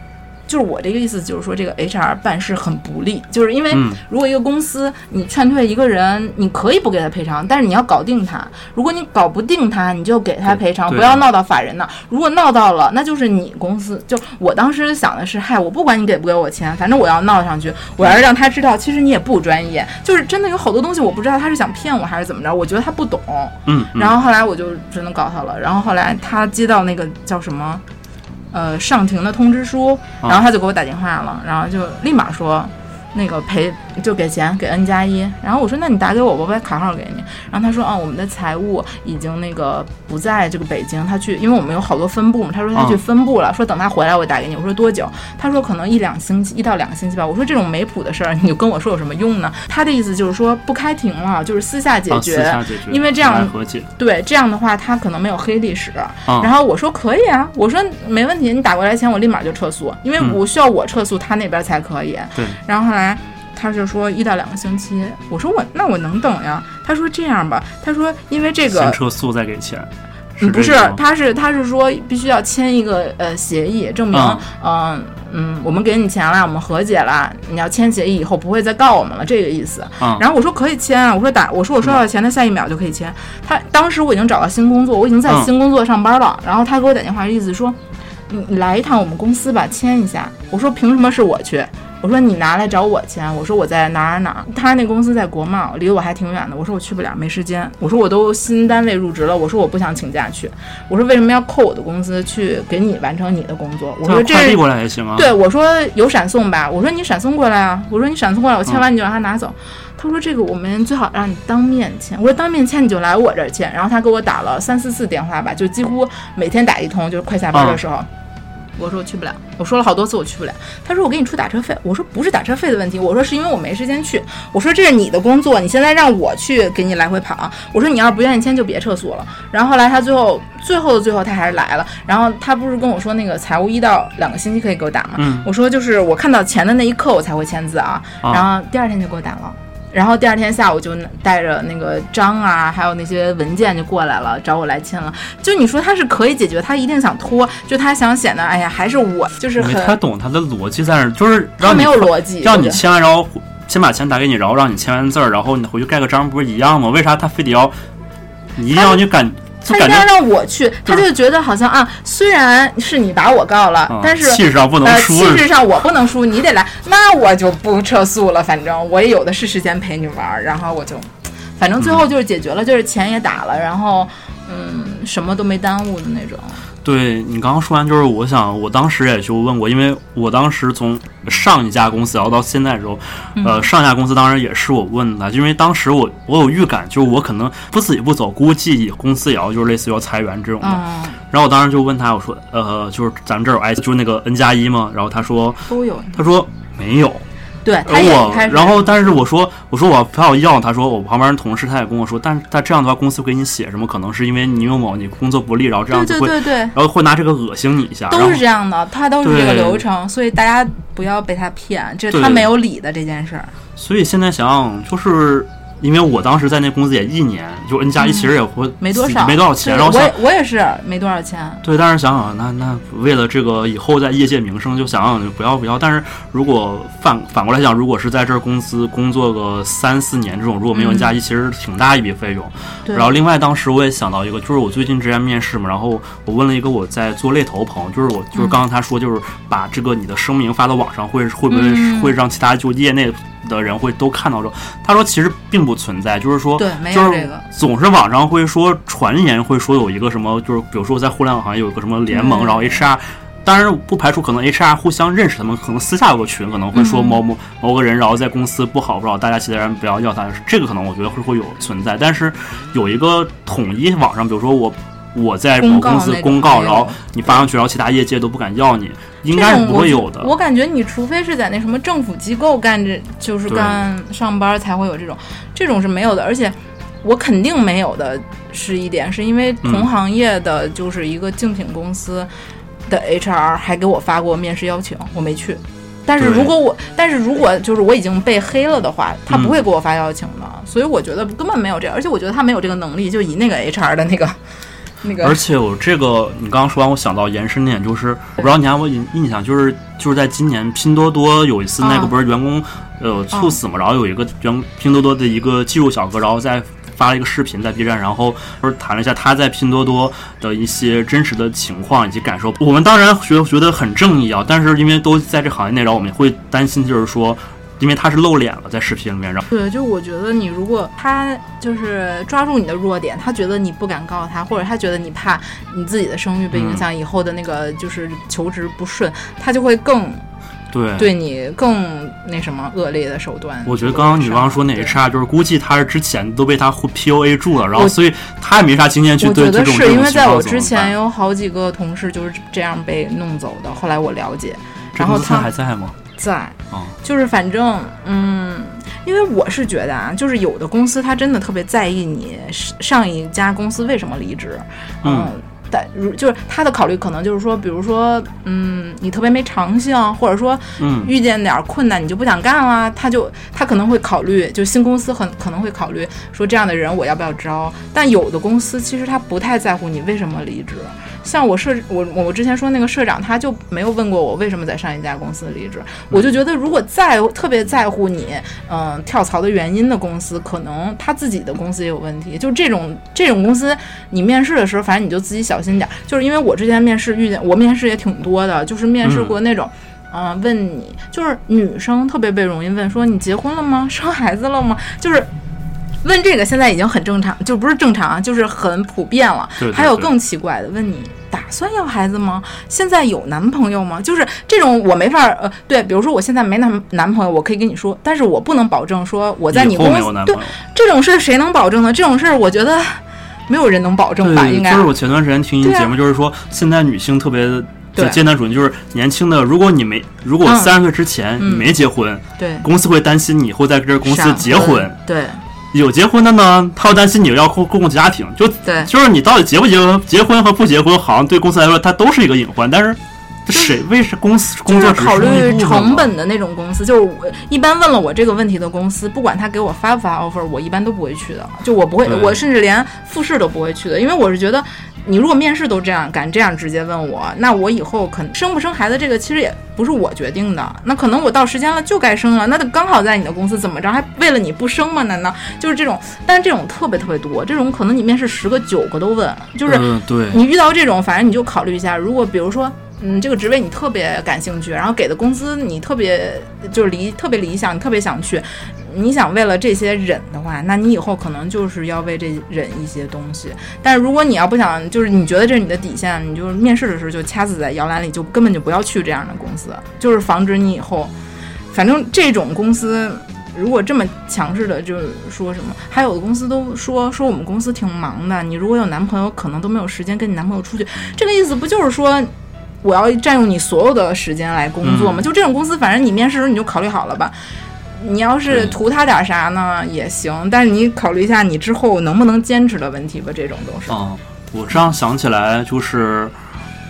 就是我这个意思，就是说这个 HR 办事很不利，就是因为嗯如果一个公司你劝退一个人，你可以不给他赔偿，但是你要搞定他。如果你搞不定他，你就给他赔偿，不要闹到法人那儿。如果闹到了，那就是你公司。就我当时想的是，嗨，我不管你给不给我钱，反正我要闹上去，我要让他知道，其实你也不专业。就是真的有好多东西我不知道他是想骗我还是怎么着，我觉得他不懂。嗯，嗯然后后来我就只能搞他了。然后后来他接到那个叫什么，呃，上庭的通知书，然后他就给我打电话了，然后就立马说。那个赔就给钱给 N 加一，然后我说那你打给我，我把卡号给你。然后他说啊，我们的财务已经那个不在这个北京，他去，因为我们有好多分部嘛，他说他去嗯分部了，说等他回来我打给你。我说多久？他说可能一两星期，一到两个星期吧。我说这种没谱的事儿，你就跟我说有什么用呢？他的意思就是说不开庭了，就是私下解啊决。私下解决，因为这样对，这样的话他可能没有黑历史。啊然后我说可以啊，我说没问题，你打过来钱我立马就撤诉，因为嗯我需要我撤诉，他那边才可以。对，然后后来他就说一到两个星期，我说我那我能等呀。他说这样吧，他说因为这个先撤诉再给钱，嗯，不是他是他是说必须要签一个呃协议，证明嗯嗯嗯我们给你钱了，我们和解了，你要签协议以后不会再告我们了，这个意思。嗯然后我说可以签啊，我说打我说我收到钱的下一秒就可以签。他当时我已经找到新工作，我已经在嗯新工作上班了，然后他给我打电话，意思说你你来一趟我们公司吧，签一下。我说凭什么是我去？我说你拿来找我签，我说我在哪儿哪儿，他那公司在国贸，离我还挺远的，我说我去不了，没时间，我说我都新单位入职了，我说我不想请假去，我说为什么要扣我的工资去给你完成你的工作？我说这是快递过来也行啊。对，我说有闪送吧，我说你闪送过来啊，我说你闪送过来，我签完你就让他拿走。他说这个我们最好让你当面签，我说当面签你就来我这儿签。然后他给我打了三四次电话吧，就几乎每天打一通，就是快下班的时候。我说我去不了，我说了好多次我去不了。他说我给你出打车费，我说不是打车费的问题，我说是因为我没时间去。我说这是你的工作，你现在让我去给你来回跑。我说你要是不愿意签就别撤诉了。然后后来他最后最后的最后他还是来了，然后他不是跟我说那个财务一到两个星期可以给我打吗？嗯我说就是我看到钱的那一刻我才会签字啊，啊然后第二天就给我打了。然后第二天下午就带着那个章啊，还有那些文件就过来了，找我来签了。就你说他是可以解决，他一定想拖，就他想显得，哎呀，还是我就是我没太，懂他的逻辑在哪儿，就是让你他没有逻辑，让你签完，然后先把钱打给你，然后让你签完字儿，然后你回去盖个章，不是一样吗？为啥他非得要你一定要你感他一定要让我去，他就觉得好像啊，虽然是你把我告了，啊但是气势上不能呃，输气势上我不能输，你得来，那我就不撤诉了。反正我也有的是时间陪你玩儿，然后我就，反正最后就是解决了，就是钱也打了，然后嗯，什么都没耽误的那种。对你刚刚说完，就是我想，我当时也就问过，因为我当时从上一家公司然后到现在的时候，嗯呃，上一家公司当然也是我问的，因为当时我我有预感，就是我可能不自己不走，估计公司也要就是类似于要裁员这种的。嗯，然后我当时就问他，我说，呃，就是咱们这儿有 I，就是那个 N 加一吗？然后他说，都有。他说没有。对，他也我开始，然后但是我说我说我非要要，他说我旁边同事他也跟我说，但是他这样的话公司会给你写什么？可能是因为你有某你工作不利，然后这样对子会，对对对，然后会拿这个恶心你一下，都是这样的，他都是这个流程，所以大家不要被他骗，这对他没有理的这件事儿。所以现在想想，就是因为我当时在那公司也一年，就 N 加一其实也活、嗯没多少，没多少钱，然后我也我也是没多少钱。对，但是想想那那为了这个以后在业界名声，就想想就不要不要。但是如果反反过来讲，如果是在这儿公司工作个三四年这种，如果没有 N 加一，其实挺大一笔费用。嗯对，然后另外当时我也想到一个，就是我最近之前面试嘛，然后我问了一个我在做猎头朋友，就是我就是刚刚他说，就是把这个你的声明发到网上会会不会、嗯会让其他就业内的人会都看到说？他说其实并不存在，就是说对没就是有这个总是网上会说传言会说有一个什么，就是比如说在互联网行业有一个什么联盟，嗯然后 HR。当然不排除可能 HR 互相认识，他们可能私下有个群，可能会说嗯某某某个人，然后在公司不好不好，大家其他人不要要他，这个可能我觉得会会有存在。但是有一个统一网上，比如说我我在某公司公告，然后你发上去，然后其他业界都不敢要你，应该是不会有的。我感觉你除非是在那什么政府机构干着，就是干上班才会有这种，这种是没有的。而且我肯定没有的是一点，是因为嗯同行业的就是一个竞品公司的 HR 还给我发过面试邀请，我没去。但是如果我，但是如果就是我已经被黑了的话，他嗯不会给我发邀请的，所以我觉得根本没有这样，而且我觉得他没有这个能力，就以那个 HR 的那个那个而且我这个，你刚刚说完，我想到延伸点，就是我不知道你还有印印象，就是就是在今年拼多多有一次那个啊不是员工呃猝死嘛，然后有一个员拼多多的一个技术小哥，然后在发了一个视频在 B 站，然后就是谈了一下他在拼多多的一些真实的情况以及感受。我们当然觉得觉得很正义啊，但是因为都在这行业内，然后我们会担心，就是说。因为他是露脸了，在视频里面，然后对，就我觉得你如果他就是抓住你的弱点，他觉得你不敢告他，或者他觉得你怕你自己的声誉被影响，以后的那个就是求职不顺，他就会更对对你更那什么恶劣的手段。我觉得刚刚你刚刚说那 HR 就是估计他是之前都被他 PUA 住了，然后所以他也没啥经验去我觉得对这种是因为在我之前有好几个同事就是这样被弄走的，后来我了解，然后他还在吗？在啊，就是反正嗯，因为我是觉得啊，就是有的公司他真的特别在意你上一家公司为什么离职，嗯。但如就是他的考虑可能就是说，比如说，嗯，你特别没长性，或者说嗯。遇见点儿困难你就不想干了，他就他可能会考虑，就新公司很可能会考虑说这样的人我要不要招，但有的公司其实他不太在乎你为什么离职。像我社我我我之前说那个社长，他就没有问过我为什么在上一家公司离职。我就觉得，如果在特别在乎你，嗯、跳槽的原因的公司，可能他自己的公司也有问题。就这种这种公司，你面试的时候，反正你就自己小心点儿。就是因为我之前面试遇见，我面试也挺多的，就是面试过那种。嗯、问你，就是女生特别被容易问说你结婚了吗？生孩子了吗？就是。问这个现在已经很正常，就不是正常啊，就是很普遍了。对对对还有更奇怪的，问你打算要孩子吗？现在有男朋友吗？就是这种我没法儿呃，对，比如说我现在没男男朋友，我可以跟你说，但是我不能保证说我在你后公司对。这种事儿谁能保证呢？这种事儿我觉得没有人能保证吧，对，应该就是我前段时间听一对啊节目，就是说现在女性特别的对艰难处境，就是年轻的，如果你没，如果嗯三十岁之前你嗯没结婚，对公司会担心你以后在这个公司结婚。对有结婚的呢，他又担心你要共共家庭，就对就是你到底结不结婚，结婚和不结婚，好像对公司来说它都是一个隐患。但是这谁为是公司工作只就是考虑成本的那种公司，就是我一般问了我这个问题的公司，不管他给我发不发 offer，我一般都不会去的。就我不会，我甚至连复试都不会去的，因为我是觉得，你如果面试都这样敢这样直接问我，那我以后可能生不生孩子这个其实也不是我决定的，那可能我到时间了就该生了，那刚好在你的公司怎么着，还为了你不生吗？难道就是这种？但是这种特别特别多，这种可能你面试十个九个都问，就是嗯，对，你遇到这种，反正你就考虑一下，如果比如说。嗯，这个职位你特别感兴趣，然后给的工资你特别就是理特别理想，你特别想去，你想为了这些忍的话，那你以后可能就是要为这忍一些东西。但是如果你要不想，就是你觉得这是你的底线，你就面试的时候就掐死在摇篮里，就根本就不要去这样的公司，就是防止你以后，反正这种公司。如果这么强势的，就是说什么，还有的公司都说说我们公司挺忙的，你如果有男朋友，可能都没有时间跟你男朋友出去。这个意思不就是说，我要占用你所有的时间来工作吗？嗯就这种公司，反正你面试的时候你就考虑好了吧。你要是图他点啥呢也行，但是你考虑一下你之后能不能坚持的问题吧，这种都是。嗯，我这样想起来，就是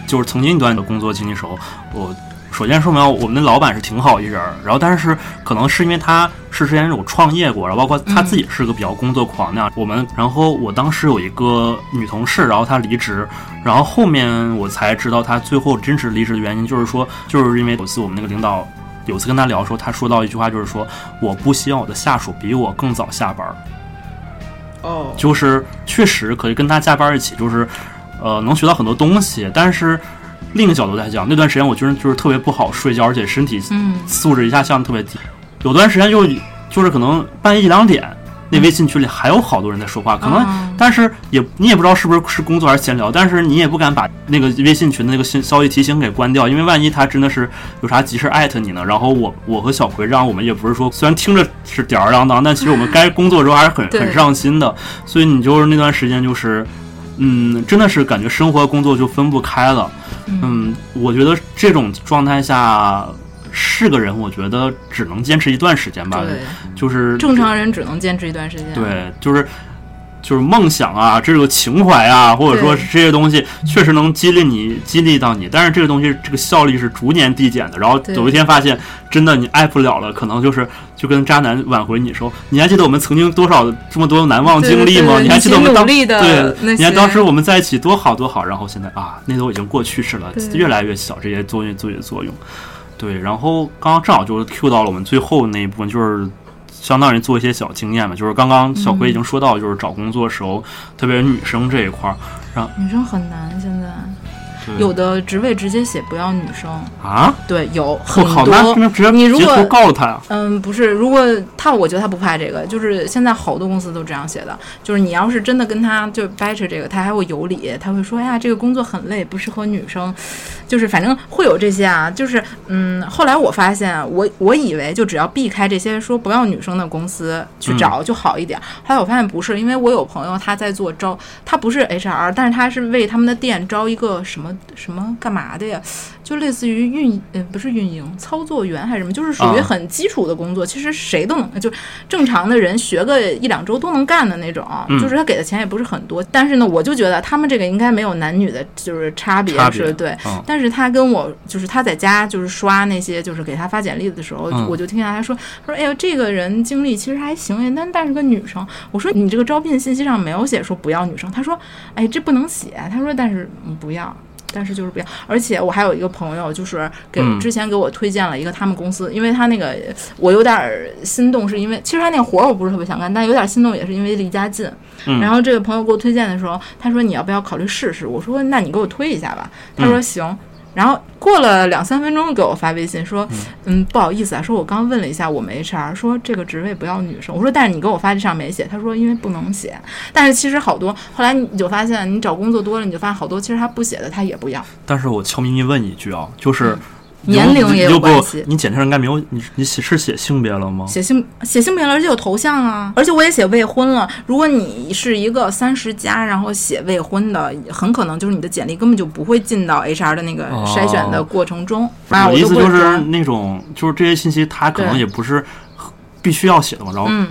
就是曾经一段的工作经历时候，我首先说明我们的老板是挺好一人儿，然后但是可能是因为他是之前有创业过，然后包括他自己是个比较工作狂那样。我们然后我当时有一个女同事，然后她离职，然后后面我才知道她最后真实离职的原因，就是说就是因为有次我们那个领导。有次跟他聊的时候，他说到一句话，就是说我不希望我的下属比我更早下班儿。哦，就是确实可以跟他加班一起，就是呃能学到很多东西。但是另一个角度来讲，那段时间我就是就是特别不好睡觉，而且身体嗯，素质一下降得特别低。有段时间就就是可能半夜一两点，那微信群里还有好多人在说话，可能、哦但是也你也不知道是不是是工作还是闲聊，但是你也不敢把那个微信群的那个信消息提醒给关掉，因为万一他真的是有啥急事艾特你呢。然后我我和小葵让我们也不是说，虽然听着是吊儿郎当，但其实我们该 工作的时候还是很对很上心的。所以你就是那段时间就是，嗯，真的是感觉生活和工作就分不开了。嗯，我觉得这种状态下。是个人，我觉得只能坚持一段时间吧，对，就是正常人只能坚持一段时间。，对，就是就是梦想啊，这个情怀啊，或者说是这些东西，确实能激励你，激励到你。但是这个东西，这个效率是逐年递减的。然后有一天发现，真的你爱不了了，可能就是就跟渣男挽回你说，你还记得我们曾经多少这么多难忘经历吗？对对对你还记得我们当对，你看当时我们在一起多好多好，然后现在啊，那都已经过去式了，越来越小，这些作用作用作用。对，然后刚刚正好就是 Q 到了我们最后那一部分，就是相当于做一些小经验嘛，就是刚刚小葵已经说到，就是找工作的时候，特别是女生这一块儿，女生很难，现在。有的职位直接写不要女生，啊，对，有很我靠，那多。直接你如果告诉他呀，嗯，不是，如果他，我觉得他不怕这个，就是现在好多公司都这样写的，就是你要是真的跟他就掰扯这个，他还会有理，他会说，哎呀，这个工作很累，不适合女生，就是反正会有这些啊，就是嗯，后来我发现，我我以为就只要避开这些说不要女生的公司去找就好一点，后来我发现不是，因为我有朋友他在做招，他不是 HR，但是他是为他们的店招一个什么什么干嘛的呀？就类似于运呃不是运营操作员还是什么，就是属于啊。很基础的工作，其实谁都能就正常的人学个一两周都能干的那种，嗯。就是他给的钱也不是很多，但是呢，我就觉得他们这个应该没有男女的就是差别差别是对，嗯。但是他跟我就是他在家就是刷那些就是给他发简历的时候，嗯我就听见他说他说哎呦这个人经历其实还行哎，但但是个女生，我说你这个招聘信息上没有写说不要女生，他说哎这不能写，他说但是嗯不要。但是就是不要，而且我还有一个朋友，就是给、嗯之前给我推荐了一个他们公司，因为他那个我有点儿心动，是因为其实他那个活儿我不是特别想干，但有点心动也是因为离家近。嗯然后这个朋友给我推荐的时候，他说你要不要考虑试试？我说那你给我推一下吧。他说行。然后过了两三分钟给我发微信说，嗯，不好意思啊，说我刚问了一下我们 HR，说这个职位不要女生。我说但是你给我发这上没写，他说因为不能写。但是其实好多后来你就发现，你找工作多了，你就发现好多其实他不写的他也不要。但是我悄咪咪问一句啊，就是、年龄也有关系。你简称应该没有？你你写是写性别了吗？写性写性别了，而且有头像啊，而且我也写未婚了。如果你是一个三十加，然后写未婚的，很可能就是你的简历根本就不会进到 HR 的那个哦。筛选的过程中。啊，我意思就是那种就是这些信息它可能也不是必须要写的嘛，然后嗯，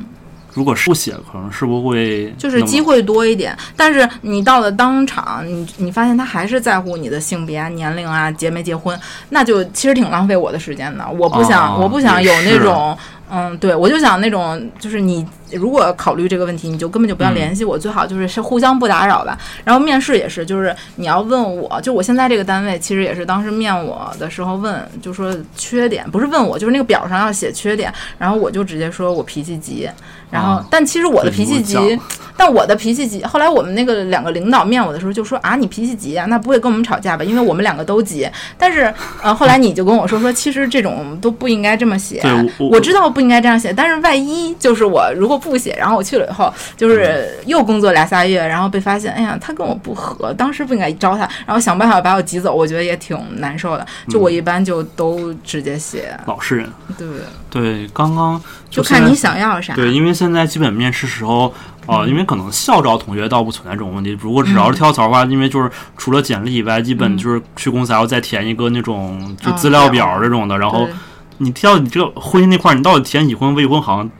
如果是不写，可能是不会就是机会多一点，但是你到了当场，你你发现他还是在乎你的性别啊、年龄啊、结没结婚，那就其实挺浪费我的时间的。我不想，哦我不想有那种，嗯，对我就想那种，就是你如果考虑这个问题，你就根本就不要嗯联系我，最好就是是互相不打扰吧。然后面试也是，就是你要问我，就我现在这个单位，其实也是当时面我的时候问，就说缺点，不是问我，就是那个表上要写缺点，然后我就直接说我脾气急，然后、啊但其实我的脾气急。但我的脾气急，后来我们那个两个领导面我的时候就说啊，你脾气急啊，那不会跟我们吵架吧？因为我们两个都急。但是呃，后来你就跟我说说，其实这种都不应该这么写。我我知道不应该这样写，但是万一就是我如果不写，然后我去了以后，就是又工作俩仨月，然后被发现，哎呀，他跟我不合，当时不应该招他，然后想办法把我挤走，我觉得也挺难受的。就我一般就都直接写，老实人。对，对，刚刚就看你想要啥。对，因为现在基本面试时候，呃，嗯因为可能校招同学倒不存在这种问题。如果只要是跳槽的话，因为就是除了简历以外，基本嗯就是去公司还要再填一个那种就啊资料表表这种的。然后对你跳你这个婚姻那块儿，你到底填已婚未婚，好像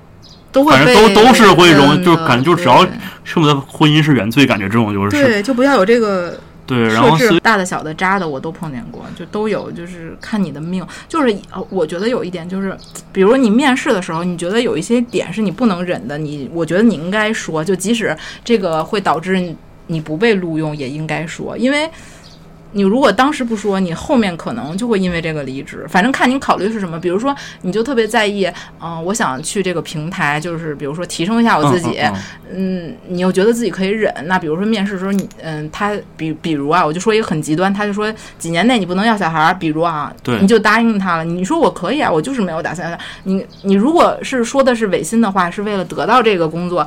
都会反正被都都是会容易就感觉就只要对恨不得婚姻是原罪，感觉这种就是对，就不要有这个对，然后所以设置大的、小的、渣的，我都碰见过，就都有，就是看你的命。就是呃我觉得有一点就是，比如你面试的时候，你觉得有一些点是你不能忍的，你我觉得你应该说，就即使这个会导致你你不被录用，也应该说，因为。你如果当时不说，你后面可能就会因为这个离职。反正看你考虑是什么，比如说你就特别在意，嗯、我想去这个平台，就是比如说提升一下我自己，嗯你又觉得自己可以忍，那比如说面试的时候你，嗯，他比比如啊，我就说一个很极端，他就说几年内你不能要小孩儿，比如啊，对。你就答应他了，你说我可以啊，我就是没有打算要，你你如果是说的是违心的话，是为了得到这个工作，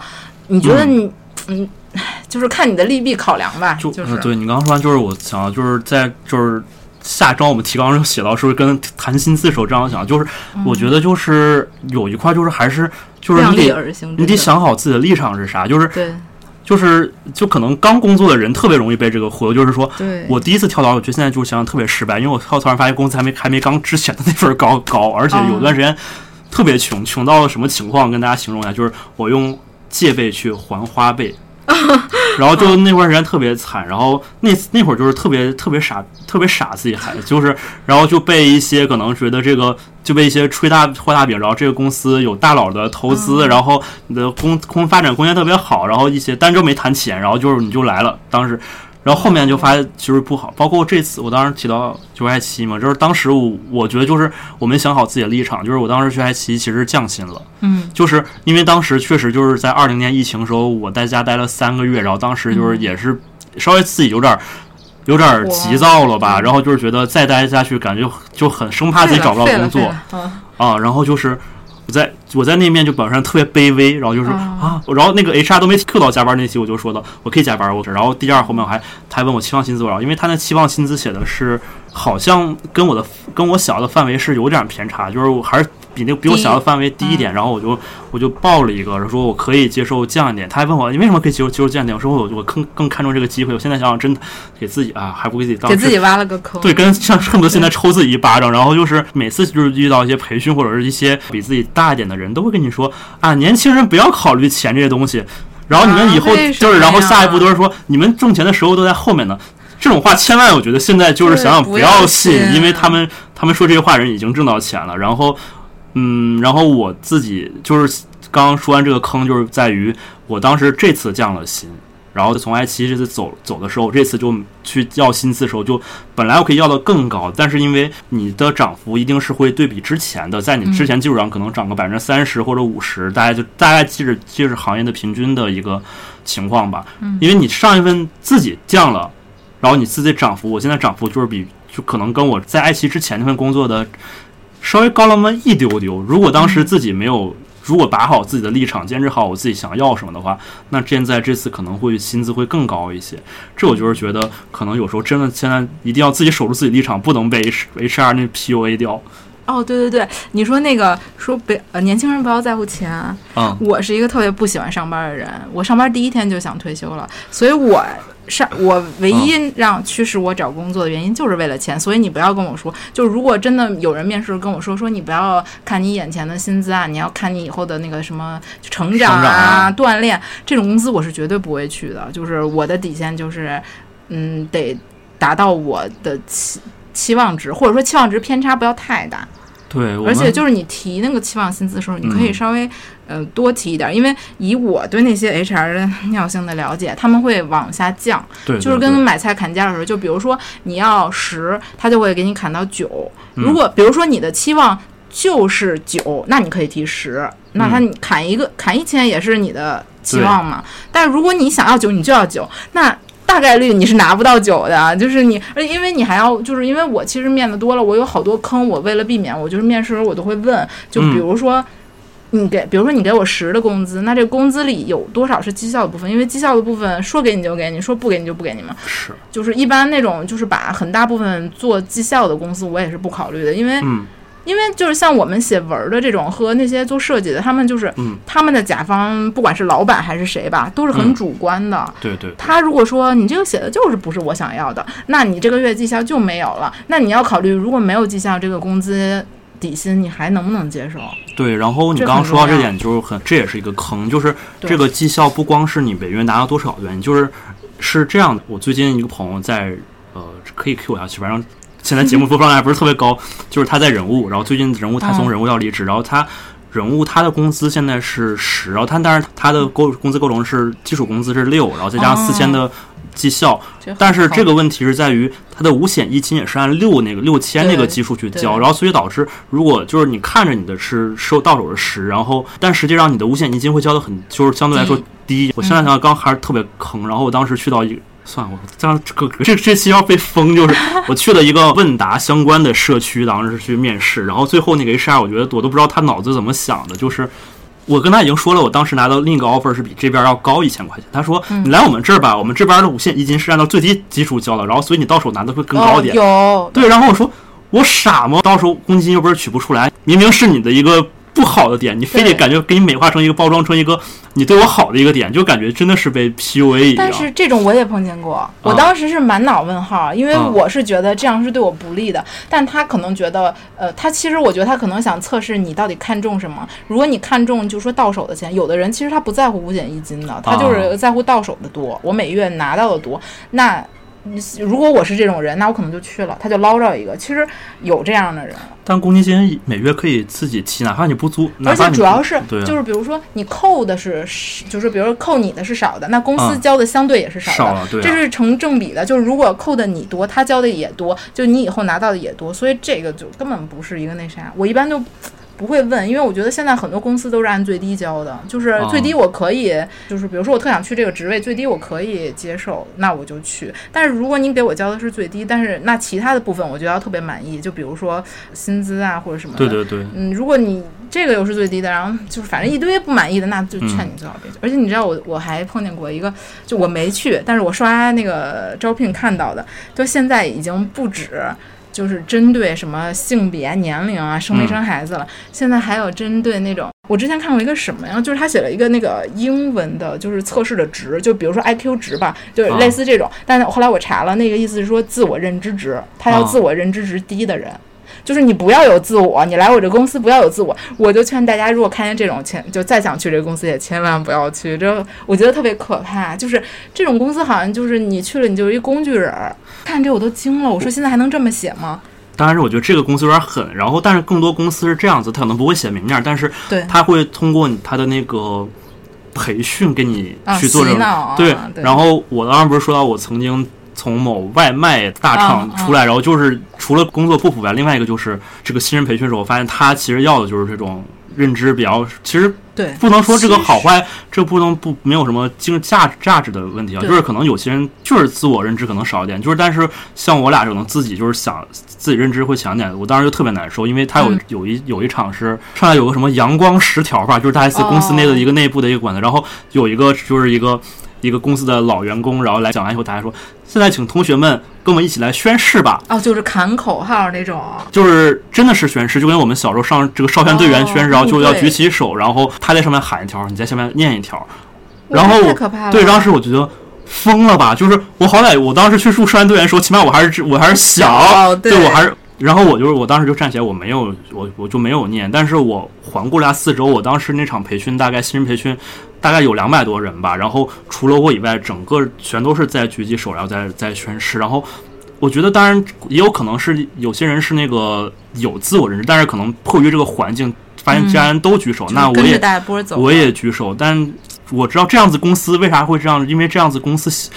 你觉得你，嗯，唉就是看你的利弊考量吧，就、就是。呃对你刚刚说完，就是我想要就是在就是下章我们提纲上写到是不是跟谈薪资的时候这样想，就是我觉得就是有一块就是还是就是你得你得想好自己的立场是啥，就是对就是就可能刚工作的人特别容易被这个忽悠，就是说对，我第一次跳槽，我觉得现在就是想想特别失败，因为我跳槽发现工资还没还没刚之前的那份高高，而且有段时间特别穷，穷到了什么情况？跟大家形容一下，就是我用借呗去还花呗。然后就那段时间特别惨，然后那那会儿就是特别特别傻，特别傻自己孩子就是，然后就被一些可能觉得这个就被一些吹大画大饼，然后这个公司有大佬的投资，然后你的公空发展空间特别好，然后一些单周没谈钱，然后就是你就来了，当时。然后后面就发现其实不好，包括这次我当时提到就爱奇艺嘛，就是当时我我觉得就是我没想好自己的立场，就是我当时去爱奇艺其实降薪了，嗯。就是因为当时确实就是在二零年疫情的时候，我在家待了三个月，然后当时就是也是稍微自己有点儿有点儿急躁了吧，然后就是觉得再待下去感觉就很生怕自己找不到工作。啊，然后就是。我在那面就表现特别卑微，然后就是、哦啊，然后那个 HR 都没 Q 到加班那期，我就说的我可以加班，我然后第二后面我还他还问我期望薪资多少，因为他那期望薪资写的是好像跟我的跟我想要的范围是有点偏差，就是我还是比那个比我想要的范围低一点，然后我就我就报了一个，说我可以接受降一点，他还问我你为什么可以接受接受降一点，我说我我更更看重这个机会，我现在想想真的给自己啊还不给自己当给自己挖了个坑，对，跟像恨不得现在抽自己一巴掌，然后就是每次就是遇到一些培训或者是一些比自己大一点的人，都会跟你说啊，年轻人不要考虑钱这些东西，然后你们以后就是，然后下一步都是说你们挣钱的时候都在后面呢。这种话千万，我觉得现在就是想想不要信因为他们他们说这些话人已经挣到钱了。然后，嗯，然后我自己就是刚刚说完这个坑，就是在于我当时这次降了薪，然后从爱奇艺这次走走的时候，这次就去要薪资的时候，就本来我可以要的更高，但是因为你的涨幅一定是会对比之前的，在你之前基础上可能涨个百分之三十或者五十，大概就大概记着记着行业的平均的一个情况吧。因为你上一份自己降了。然后你自己涨幅，我现在涨幅就是比就可能跟我在爱奇艺之前那份工作的稍微高那么一丢丢。如果当时自己没有，如果把好自己的立场，坚持好我自己想要什么的话，那现在这次可能会薪资会更高一些。这我就是觉得，可能有时候真的现在一定要自己守住自己立场，不能被 H H R 那 PUA 掉。哦，对对对，你说那个说别呃年轻人不要在乎钱，嗯，我是一个特别不喜欢上班的人，我上班第一天就想退休了，所以我上我唯一让驱使我找工作的原因就是为了钱，所以你不要跟我说，就如果真的有人面试跟我说说你不要看你眼前的薪资啊，你要看你以后的那个什么成长啊、啊锻炼，这种公司我是绝对不会去的，就是我的底线就是，嗯，得达到我的期期望值，或者说期望值偏差不要太大。对，而且就是你提那个期望薪资的时候，你可以嗯稍微、呃多提一点，因为以我对那些 HR 的尿性的了解，他们会往下降，对，就是跟买菜砍价的时候，就比如说你要十，他就会给你砍到九。嗯如果比如说你的期望就是九，那你可以提十，那他砍一个、砍一千也是你的期望嘛。但如果你想要九，你就要九，那。大概率你是拿不到九的，就是你，而因为你还要，就是因为我其实面的多了，我有好多坑，我为了避免，我就是面试的时候我都会问，就比嗯如说，你给，比如说你给我十的工资，那这工资里有多少是绩效的部分？因为绩效的部分说给你就给你，说不给你就不给你嘛。是，就是一般那种就是把很大部分做绩效的公司，我也是不考虑的，因为嗯因为就是像我们写文儿的这种和那些做设计的，他们就是嗯，他们的甲方，不管是老板还是谁吧，都是很嗯主观的。对对，他如果说你这个写的就是不是我想要的，那你这个月绩效就没有了。那你要考虑，如果没有绩效，这个工资底薪你还能不能接受？对，然后你刚刚说到这点，就是很，这也是一个坑，就是这个绩效不光是你每月拿到多少的原因，就是是这样的。我最近一个朋友在呃，可以 Q 一下去，反正现在节目播放量还不是特别高，就是他在人物，然后最近人物他从嗯人物要离职，然后他。人物他的工资现在是十，然后他但是他的工工资构成是基础工资是六，然后再加上四千的绩效，但是这个问题是在于他的五险一金也是按六那个六千那个基数去交，然后所以导致如果就是你看着你的是收到手是十，然后但实际上你的五险一金会交的很就是相对来说低。我现在想想刚还是特别坑，然后我当时去到一个。算了，我这样这个这这期要被封，就是 我去了一个问答相关的社区，当时去面试，然后最后那个 HR，我觉得我都不知道他脑子怎么想的，就是我跟他已经说了，我当时拿到另一个 offer 是比这边要高一千块钱。他说：“嗯你来我们这儿吧，我们这边的五险一金是按照最低基数交的，然后所以你到手拿的会更高一点。哦、有对，然后我说我傻吗？到时候公积金又不是取不出来，明明是你的一个不好的点，你非得感觉给你美化成一个包装成一个你对我好的一个点，就感觉真的是被 PUA 一样。但是这种我也碰见过，我当时是满脑问号，因为嗯我是觉得这样是对我不利的，但他可能觉得，呃，他其实我觉得他可能想测试你到底看重什么。如果你看重就说到手的钱，有的人其实他不在乎五险一金的，他就是在乎到手的多，我每月拿到的多。那如果我是这种人，那我可能就去了，他就捞着一个。其实有这样的人，但公积金每月可以自己提，哪怕你不租，而且主要是啊就是比如说你扣的是，就是比如说扣你的是少的，那公司嗯交的相对也是少的，少了，对、啊，这是成正比的。就是如果扣的你多，他交的也多，就你以后拿到的也多，所以这个就根本不是一个那啥。我一般就。不会问，因为我觉得现在很多公司都是按最低交的，就是最低我可以，就是比如说我特想去这个职位，最低我可以接受，那我就去。但是如果您给我交的是最低，但是那其他的部分我就要特别满意，就比如说薪资啊或者什么的。对对对，嗯，如果你这个又是最低的，然后就是反正一堆不满意的，那就劝嗯你最好别去。而且你知道我我还碰见过一个，就我没去，但是我刷那个招聘看到的，就现在已经不止。就是针对什么性别、年龄啊，生没生孩子了，现在还有针对那种，我之前看过一个什么呀，就是他写了一个那个英文的，就是测试的值，就比如说 IQ 值吧，就是类似这种。但是后来我查了，那个意思是说自我认知值，他要啊自我认知值低的人。就是你不要有自我，你来我这公司不要有自我，我就劝大家，如果看见这种钱，就再想去这个公司也千万不要去，这我觉得特别可怕。就是这种公司好像就是你去了，你就是一工具人儿。看这我都惊了，我说现在还能这么写吗？当然是我觉得这个公司有点狠，然后但是更多公司是这样子，他可能不会写明面，但是，他会通过他的那个培训给你啊，去做这种、洗脑啊对，对然后我当时不是说到我曾经从某外卖大厂出来，然后就是除了工作不符外，另外一个就是这个新人培训的时候，我发现他其实要的就是这种认知比较，其实对，不能说这个好坏，这不能不没有什么经价价值的问题啊，就是可能有些人就是自我认知可能少一点，就是但是像我俩可能自己就是想自己认知会强一点，我当时就特别难受，因为他有、嗯。有一有一场是上来有个什么阳光十条吧，就是大 S 公司内的一个内部的一个管子，然后有一个就是一个一个公司的老员工，然后来讲完以后，大家说现在请同学们跟我们一起来宣誓吧，哦，就是喊口号那种。就是真的是宣誓，就跟我们小时候上这个少先队员宣誓，哦然后就要举起手，然后他在上面喊一条，你在下面念一条。然后我太可怕了。对，当时我觉得疯了吧，就是我好歹我当时去入少先队员的时候，起码我还是我还是小，小对我还是。然后我就是我当时就站起来，我没有我我就没有念，但是我环顾了下四周，我当时那场培训大概新人培训大概有两百多人吧，然后除了我以外，整个全都是在举起手，然后在在宣誓，然后我觉得当然也有可能是有些人是那个有自我认知，但是可能迫于这个环境，发现既然都举手，就是那我也。我也举手，但我知道这样子公司为啥会这样，因为这样子公司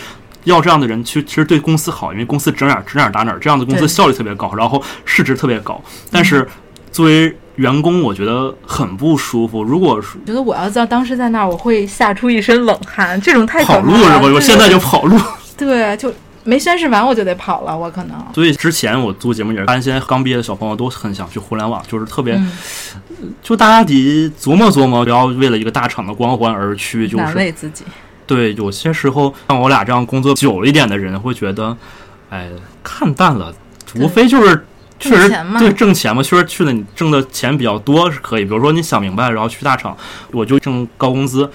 要这样的人去，其实对公司好，因为公司指哪儿指哪儿打哪儿，这样子公司效率特别高，然后市值特别高。但是作为员工，我觉得很不舒服。如果是觉得我要在当时在那儿，我会吓出一身冷汗。这种太跑路是吧？了我现在就跑路。对，就没宣誓完我就得跑了，我可能。所以之前我做节目也是发现，现在刚毕业的小朋友都很想去互联网，就是特别，嗯，就大家得琢磨琢磨，不要为了一个大厂的光环而去，就难是为自己。对，有些时候像我俩这样工作久了一点的人，会觉得，哎，看淡了，无非就是确实对挣钱嘛，确实去的你挣的钱比较多是可以。比如说你想明白，然后去大厂，我就挣高工资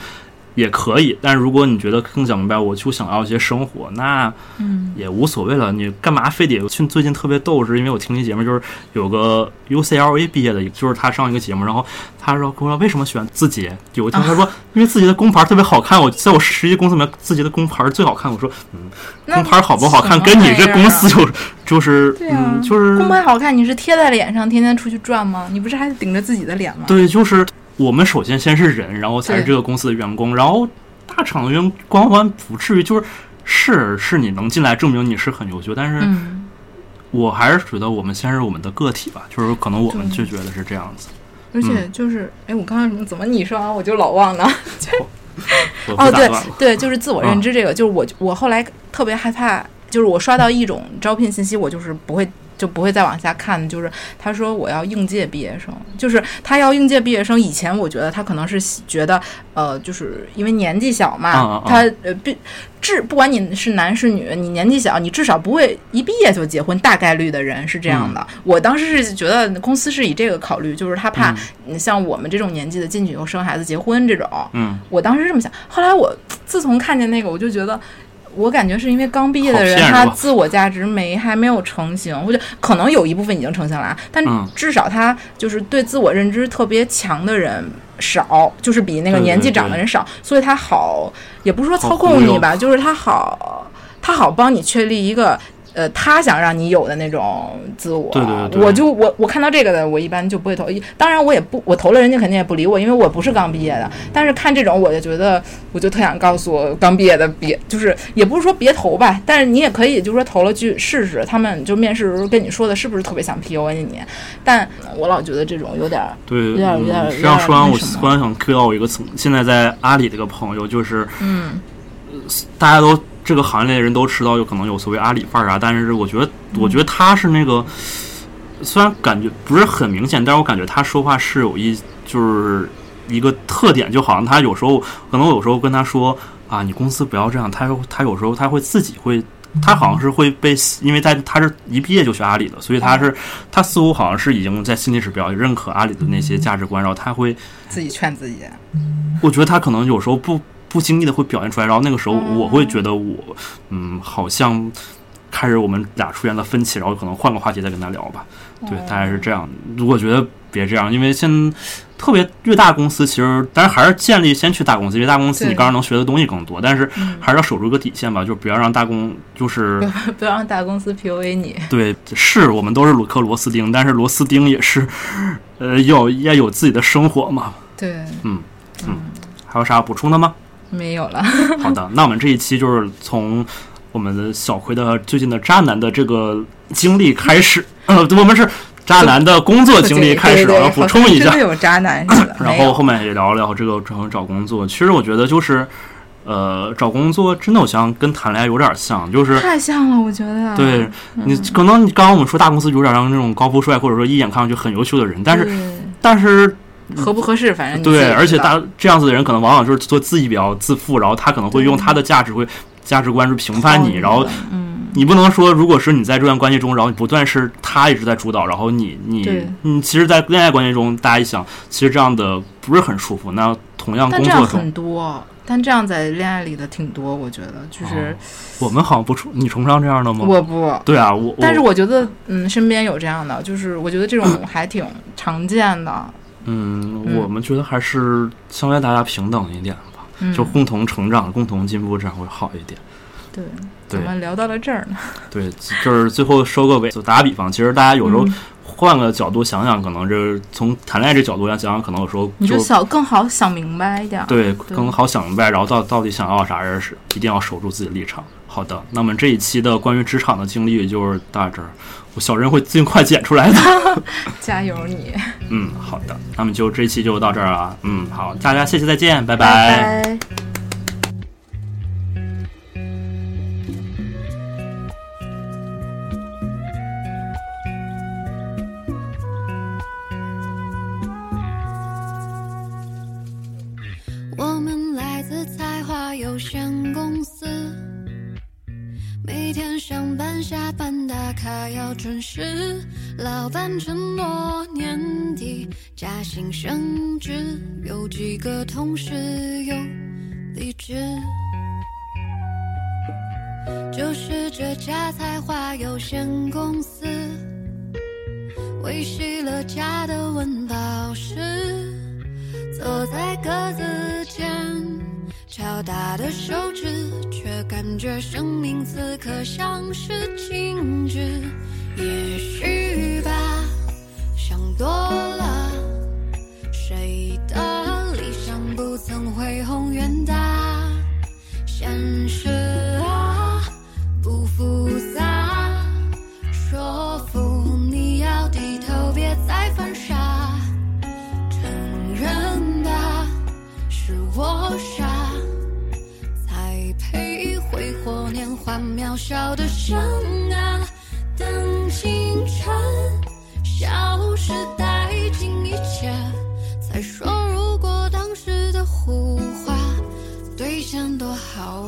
也可以。但是如果你觉得更想明白，我就想要一些生活，那嗯，也无所谓了。你干嘛非得去？最近特别逗，是因为我听一节目，就是有个 UCLA 毕业的，就是他上一个节目，然后他说跟我说为什么选字节？有一天他说，因为字节的工牌特别好看，我在我实习公司里面，字节的工牌最好看。我说，嗯，工牌好不好看，跟你这公司有就是 嗯，就是工牌好看，你是贴在脸上，天天出去转吗？你不是还得顶着自己的脸吗？对，就是我们首先先是人，然后才是这个公司的员工，然后大厂的员光环不至于就是是是你能进来证明你是很优秀，但是嗯，我还是觉得我们先是我们的个体吧，就是可能我们就觉得是这样子。而且就是，哎，我刚刚什么怎么你说完我就老忘呢。哦，对。对，就是自我认知这个，就是我我后来特别害怕，就是我刷到一种招聘信息，我就是不会就不会再往下看，就是他说我要应届毕业生，就是他要应届毕业生。以前我觉得他可能是觉得，呃，就是因为年纪小嘛，他呃毕至不管你是男是女，你年纪小，你至少不会一毕业就结婚，大概率的人是这样的。我当时是觉得公司是以这个考虑，就是他怕嗯像我们这种年纪的进去以后生孩子结婚这种。嗯，我当时这么想，后来我自从看见那个，我就觉得。我感觉是因为刚毕业的人他自我价值没还没有成型，或者可能有一部分已经成型了啊，但嗯。至少他就是对自我认知特别强的人少，就是比那个年纪长的人少，所以他好，也不是说操控你吧，就是他好，他好帮你确立一个。呃，他想让你有的那种自我，对对对我就我我看到这个的，我一般就不会投。当然，我也不我投了，人家肯定也不理我，因为我不是刚毕业的。但是看这种，我就觉得，我就特想告诉刚毕业的别，就是也不是说别投吧，但是你也可以就是说投了去试试，他们就面试的时候跟你说的是不是特别想 PUA 你。但我老觉得这种有点儿，对，有点有点嗯这样说完，我有点那什么忽然想 Q 到我一个从现在在阿里的一个朋友，就是嗯大家都这个行业的人都知道，有可能有所谓阿里范儿啊，但是我觉得，我觉得他是那个，虽然感觉不是很明显，但是我感觉他说话是有一就是一个特点，就好像他有时候可能我有时候跟他说啊，你公司不要这样，他有他有时候他会自己会。他好像是会被，因为在他是一毕业就学阿里的，所以他是他似乎好像是已经在心里是比较认可阿里的那些价值观，然后他会自己劝自己。我觉得他可能有时候不不经意的会表现出来，然后那个时候嗯我会觉得我嗯好像开始我们俩出现了分歧，然后可能换个话题再跟他聊吧。对，大概是这样。如果觉得别这样，因为现特别越大公司，其实当然还是建立先去大公司，因为大公司你刚刚能学的东西更多，但是嗯还是要守住一个底线吧，就不要让大公就是不要让大公 司 PUA 你。对，是我们都是鲁克螺丝钉，但是螺丝钉也是呃要要有自己的生活嘛。对，嗯嗯，还有啥要补充的吗？没有了。好的，那我们这一期就是从我们的小葵的最近的渣男的这个经历开始，呃，我们是渣男的工作经历开始，对对对要补充一下真的。有渣男。然后后面也聊了聊这个找找工作。其实我觉得就是，呃，找工作真的我想跟谈恋爱有点像，就是太像了，我觉得。对你可能你刚刚我们说大公司有点像那种高富帅，或者说一眼看上去很优秀的人，但是但是合不合适，反正你对，而且大这样子的人可能往往就是做自己比较自负，然后他可能会用他的价值会价值观去评判你，然后嗯，你不能说，如果是你在这段关系中，然后你不断是他一直在主导，然后你你对你，其实，在恋爱关系中，大家一想，其实这样的不是很舒服。那同样工作中，很多，但这样在恋爱里的挺多，我觉得就是我们好像不崇，你崇尚这样的吗？我不。对啊，我但是我觉得，嗯，身边有这样的，就是我觉得这种还挺常见的，嗯，嗯我们觉得还是相对大家平等一点吧，嗯，就共同成长、共同进步，这样会好一点。对，对怎么聊到了这儿呢？对，就是最后收个尾，就打个比方，其实大家有时候嗯换个角度想想，可能这从谈恋爱这角度来讲，可能有时候就你就想更好想明白一点。对，更好想明白，然后到到底想要啥人是一定要守住自己的立场。好的，那么这一期的关于职场的经历就是到这儿，我小人会尽快剪出来的。加油你，嗯，好的，那么就这一期就到这儿了。嗯，好，大家谢谢再见，拜拜他要准时，老板承诺年底加薪升职，有几个同事有离职。就是这家才华有限公司，维系了家的温饱时。坐在格子间，敲打的手指，却感觉生命此刻像是静止。也许吧，想多了。谁的理想不曾恢宏远大？现实啊渺小的声啊！等青春消失殆尽一切，才说如果当时的胡话兑现多好